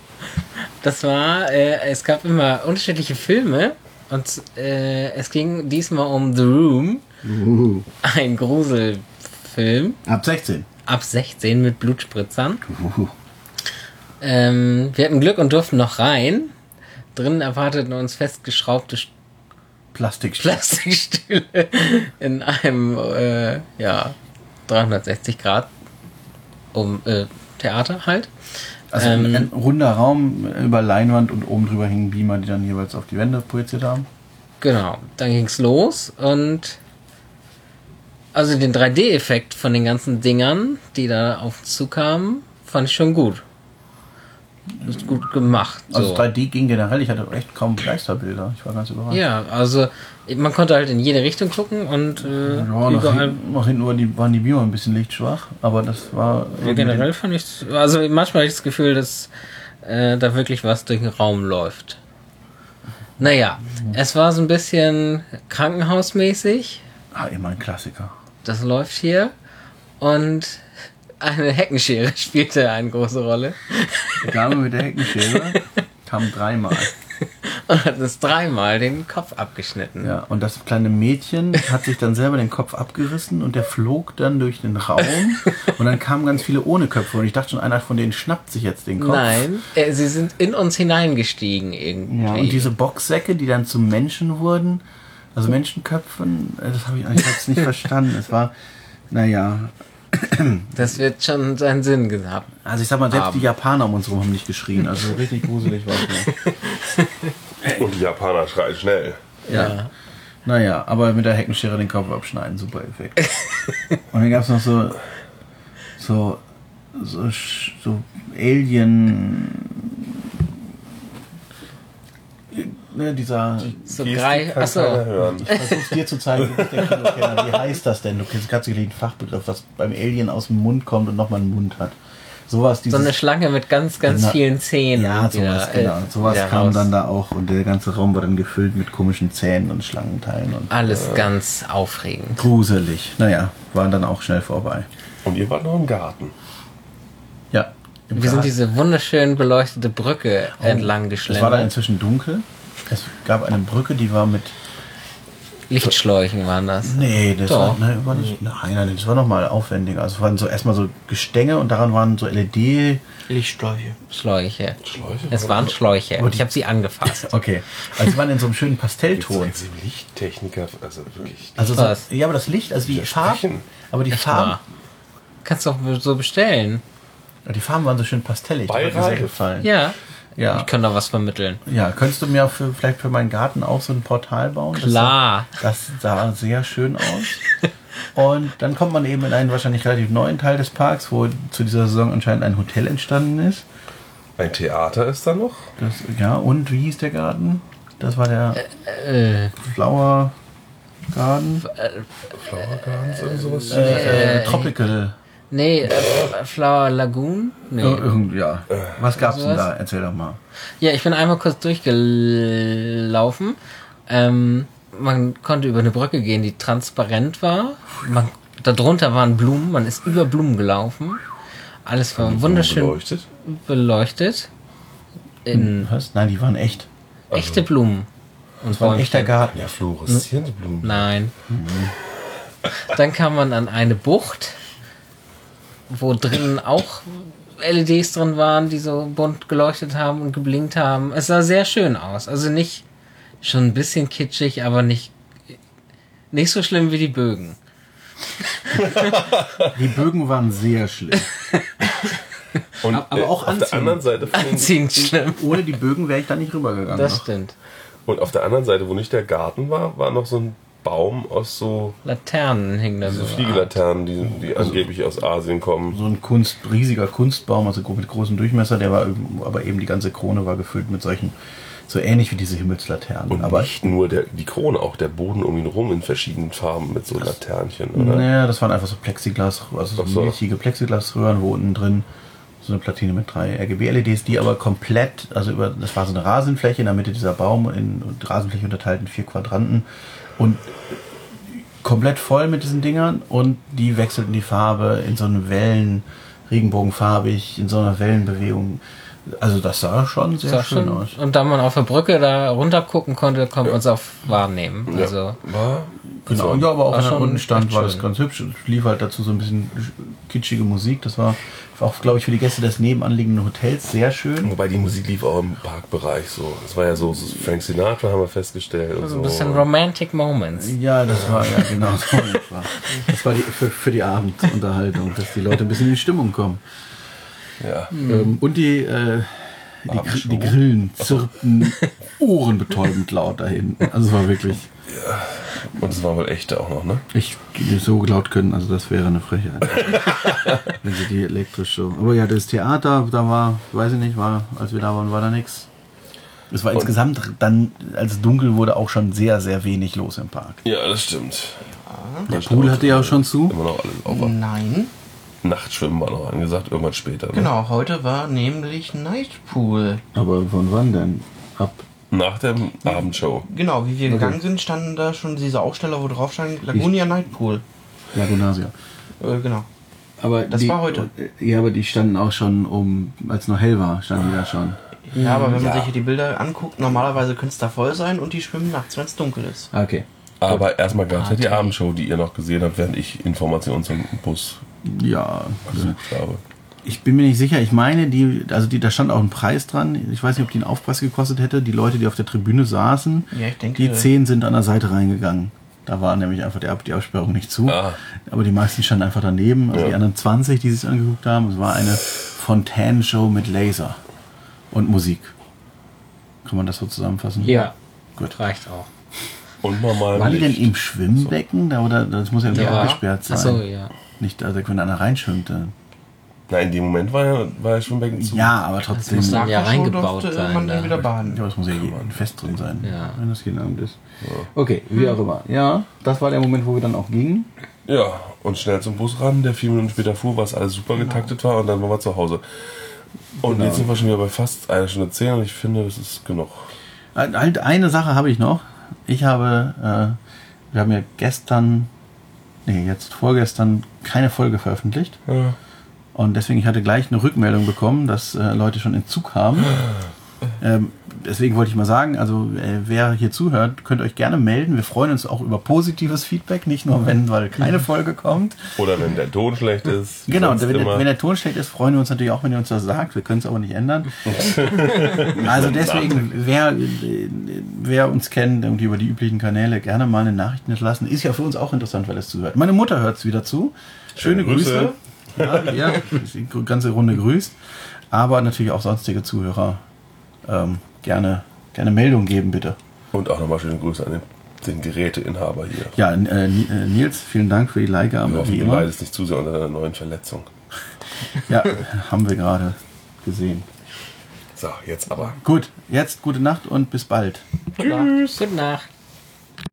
Das war, äh, es gab immer unterschiedliche Filme und äh, es ging diesmal um The Room, ein Gruselfilm Ab 16. ab 16 mit Blutspritzern. Uhu. Ähm, wir hatten Glück und durften noch rein. Drinnen erwarteten uns festgeschraubte St- Plastikstück. Plastikstühle in einem äh, ja 360 Grad um äh, Theater halt. Also Ähm, ein runder Raum über Leinwand und oben drüber hingen Beamer, die dann jeweils auf die Wände projiziert haben. Genau, dann ging's los und also den 3D-Effekt von den ganzen Dingern, die da auf uns zukamen, fand ich schon gut. Ist gut gemacht. So. Also 3D ging generell, ich hatte echt kaum Geisterbilder. Ich war ganz überrascht. ja, also man konnte halt in jede Richtung gucken und äh, Ja, nach, überall. hinten, nach hinten waren die, waren die Beamer ein bisschen lichtschwach, aber das war. Ja, generell fand ich, also manchmal habe ich das Gefühl, dass äh, da wirklich was durch den Raum läuft. Naja, es war so ein bisschen krankenhausmäßig. Ah, immer ein Klassiker. Das läuft hier. Und eine Heckenschere spielte eine große Rolle. Die Dame mit der Heckenschere kam dreimal. Und hat uns dreimal den Kopf abgeschnitten. Ja, und das kleine Mädchen hat sich dann selber den Kopf abgerissen und der flog dann durch den Raum und dann kamen ganz viele ohne Köpfe und ich dachte schon, einer von denen schnappt sich jetzt den Kopf. Nein, äh, sie sind in uns hineingestiegen irgendwie. Ja, und diese Boxsäcke, die dann zu Menschen wurden, also Menschenköpfen, äh, das habe ich eigentlich jetzt nicht verstanden. Es war, naja, das wird schon seinen Sinn gehabt. also ich sag mal, selbst Haben. die Japaner um uns herum haben nicht geschrien, also richtig gruselig war es nicht. Und die Japaner schreien schnell. Ja. Naja, aber mit der Heckenschere den Kopf abschneiden, super Effekt. Und dann gab es noch so, so, so, so Alien. Ne, dieser. So Gestik Grei. kann Achso. hören. Ich versuch's dir zu zeigen, du bist der Kinokenner. Wie heißt das denn? Du kennst ganz sicherlich einen Fachbegriff, was beim Alien aus dem Mund kommt und nochmal einen Mund hat. Sowas So dieses. eine Schlange mit ganz, ganz Na, vielen Zähnen. ja, sowas, da, äh, genau. Sowas kam raus. dann da auch und der ganze Raum war dann gefüllt mit komischen Zähnen und Schlangenteilen und Alles ganz aufregend. gruselig. Naja, war dann auch schnell vorbei. Und ihr wart noch im Garten. Ja. im Wir sind diese wunderschön beleuchtete Brücke entlang Es war geschlendert. inzwischen dunkel. Es gab eine Brücke, die war mit. Lichtschläuchen waren das. Nee, das Doch. war, ne, war nicht, nein, nein, das war nochmal aufwendiger. Also es waren so erstmal so Gestänge und daran waren so LED. Lichtschläuche. Schläuche. Schläuche? Es waren Schläuche. Aber Ich habe sie angefasst. Okay. Also sie waren in so einem schönen Pastellton. Sie Lichttechniker, also wirklich. Also so, Was? ja, aber das Licht, also die. Farben, aber die Echt Farben? Kannst doch so bestellen. die Farben waren so schön pastellig. Hat mir Bei sehr gefallen. Ja. Ja. Ich kann da was vermitteln. Ja, könntest du mir für, vielleicht für meinen Garten auch so ein Portal bauen? Das Klar. sah- Das sah sehr schön aus. Und dann kommt man eben in einen wahrscheinlich relativ neuen Teil des Parks, wo zu dieser Saison anscheinend ein Hotel entstanden ist. Ein Theater ist da noch. Das, ja, und wie hieß der Garten? Das war der Äh, Flower Garden. Flower Gardens oder sowas. Äh, äh, Tropical. Nee, äh, Flower Lagoon? Nee. Ir- irgend- Ja. Was gab's denn da? Erzähl doch mal. Ja, ich bin einmal kurz durchgelaufen. Ähm, man konnte über eine Brücke gehen, die transparent war. Man, darunter waren Blumen, man ist über Blumen gelaufen. Alles war wunderschön Beleuchtet. beleuchtet. In Was? Nein, die waren echt. echte Blumen. Und Das war ein echter Garten. Ja, fluoreszierende Blumen. Nein. Dann kam man an eine Bucht, wo drinnen auch LEDs drin waren, die so bunt geleuchtet haben und geblinkt haben. Es sah sehr schön aus. Also nicht schon ein bisschen kitschig, aber nicht, nicht so schlimm wie die Bögen. Die Bögen waren sehr schlimm. Und Aber äh, auch auf der anziehend. anderen Seite Anziehend schlimm. Ohne die Bögen wäre ich da nicht rübergegangen. Das noch. stimmt. und auf der anderen Seite, wo nicht der Garten war, war noch so ein Baum aus so Laternen hingen da so. Fliegelaternen, die, die angeblich aus Asien kommen. so ein Kunst, riesiger Kunstbaum, also mit großem Durchmesser, der war, eben- aber eben die ganze Krone war gefüllt mit solchen, so ähnlich wie diese Himmelslaternen. Und aber nicht nur der, die Krone, auch der Boden um ihn rum in verschiedenen Farben mit so Laternchen, oder? naja, das waren einfach so Plexiglas, also so milchige Plexiglasröhren, wo unten drin so eine Platine mit drei RGB-LEDs, die aber komplett, also über, das war so eine Rasenfläche in der Mitte dieser Baum, in Rasenfläche unterteilt in vier Quadranten und komplett voll mit diesen Dingern und die wechselten die Farbe in so einen Wellen, regenbogenfarbig, in so einer Wellenbewegung. Also das sah schon sehr Sah schön schon, aus. und da man auf der Brücke da runter gucken konnte, konnte man es auch wahrnehmen. Ja. Also war, Genau, das ja, war, aber auch wenn er unten stand, war das ganz hübsch. Es lief halt dazu so ein bisschen kitschige Musik. Das war auch, glaube ich, für die Gäste des nebenanliegenden Hotels sehr schön. Wobei die Musik lief auch im Parkbereich so. Es war ja so, so Frank Sinatra haben wir festgestellt. Und so so. ein bisschen Romantic Moments. Ja, das war ja genau so. Das war, das war die, für, für die Abendunterhaltung, dass die Leute ein bisschen in die Stimmung kommen. Ja. Ähm, und die, äh, die, die Grillen zirpten ohrenbetäubend laut da hinten. Also es war wirklich, Und es war wohl echte auch noch, ne? ich die so laut können, also das wäre eine Frechheit. Wenn sie die elektrische. Aber ja, das Theater, da war, weiß ich nicht, war, als wir da waren, war da nichts. Es war insgesamt dann, als es dunkel wurde, auch schon sehr, sehr wenig los im Park. Ja, das stimmt. Der Pool hatte ja auch schon zu. Immer noch alles auf. Nein. Nachtschwimmen war noch angesagt, irgendwann später. Ne? Genau, heute war nämlich Nightpool. Aber von wann denn? Ab. Nach der Abendshow. Genau, wie wir gegangen sind, standen da schon diese Aufsteller, wo drauf stand Lagunia Nightpool. Lagunasia. Äh, genau. Aber Das die, war heute. Ja, aber die standen auch schon um, als noch hell war, standen die da schon. Ja, aber wenn man Ja. sich hier die Bilder anguckt, normalerweise könnte es da voll sein und die schwimmen nachts, wenn es dunkel ist. Ah, Okay. Aber erstmal gab es ja die. Abendshow, die ihr noch gesehen habt, während ich Informationen zum Bus Ja. Ich bin mir nicht sicher. Ich meine, die, also die, da stand auch ein Preis dran. Ich weiß nicht, ob die einen Aufpreis gekostet hätte. Die Leute, die auf der Tribüne saßen, Ja, ich denke. die zehn sind an der Seite reingegangen. Da war nämlich einfach die, Ab- die Absperrung nicht zu. Ah. Aber die meisten standen einfach daneben. Also Ja. die anderen 20, die sich angeguckt haben. Es war eine Fontänenshow mit Laser und Musik. Kann man das so zusammenfassen? Ja, Gut. reicht auch. Und normal. War die denn im Schwimmbecken? Da, oder, das muss ja irgendwie Ja. abgesperrt sein. Achso, ja. Nicht, also wenn einer reinschwimmt. Dann. Nein, in dem Moment war ja, war ja Schwimmbecken zu. Ja, aber trotzdem. muss Ja, dann ja reingebaut durfte sein, man dann da. wieder baden. das muss ja fest drin sein, Ja. wenn das jeden Abend ist. Okay, wie auch immer. Ja, das war der Moment, wo wir dann auch gingen. Ja, und schnell zum Bus ran, der vier Minuten später fuhr, was alles super getaktet war und dann waren wir zu Hause. Und Genau. jetzt sind wir schon wieder bei fast einer Stunde zehn und ich finde, das ist genug. Halt eine Sache habe ich noch. Ich habe, äh, wir haben ja gestern, nee, jetzt vorgestern keine Folge veröffentlicht. Ja. Und deswegen, ich hatte gleich eine Rückmeldung bekommen, dass äh, Leute schon in Zug haben. Ähm, deswegen wollte ich mal sagen, also äh, wer hier zuhört, könnt euch gerne melden. Wir freuen uns auch über positives Feedback, nicht nur wenn, weil keine Folge kommt. Oder wenn der Ton schlecht ist. Genau, wenn der, wenn der Ton schlecht ist, freuen wir uns natürlich auch, wenn ihr uns das sagt. Wir können es aber nicht ändern. also deswegen, wer, äh, wer uns kennt und über die üblichen Kanäle gerne mal eine Nachricht hinterlassen, ist ja für uns auch interessant, weil es zuhört. Meine Mutter hört es wieder zu. Schöne Schöne Grüße. Grüße. Ja, ja, die ganze Runde grüßt. Aber natürlich auch sonstige Zuhörer ähm, gerne, gerne Meldung geben, bitte. Und auch nochmal schöne Grüße an den, den Geräteinhaber hier. Ja, äh, äh, Nils, vielen Dank für die Leihgabe, Wir hoffen, immer. leidest nicht zu sehr unter deiner neuen Verletzung. Ja, haben wir gerade gesehen. So, jetzt aber. Gut, jetzt gute Nacht und bis bald. Tschüss. Gute Nacht.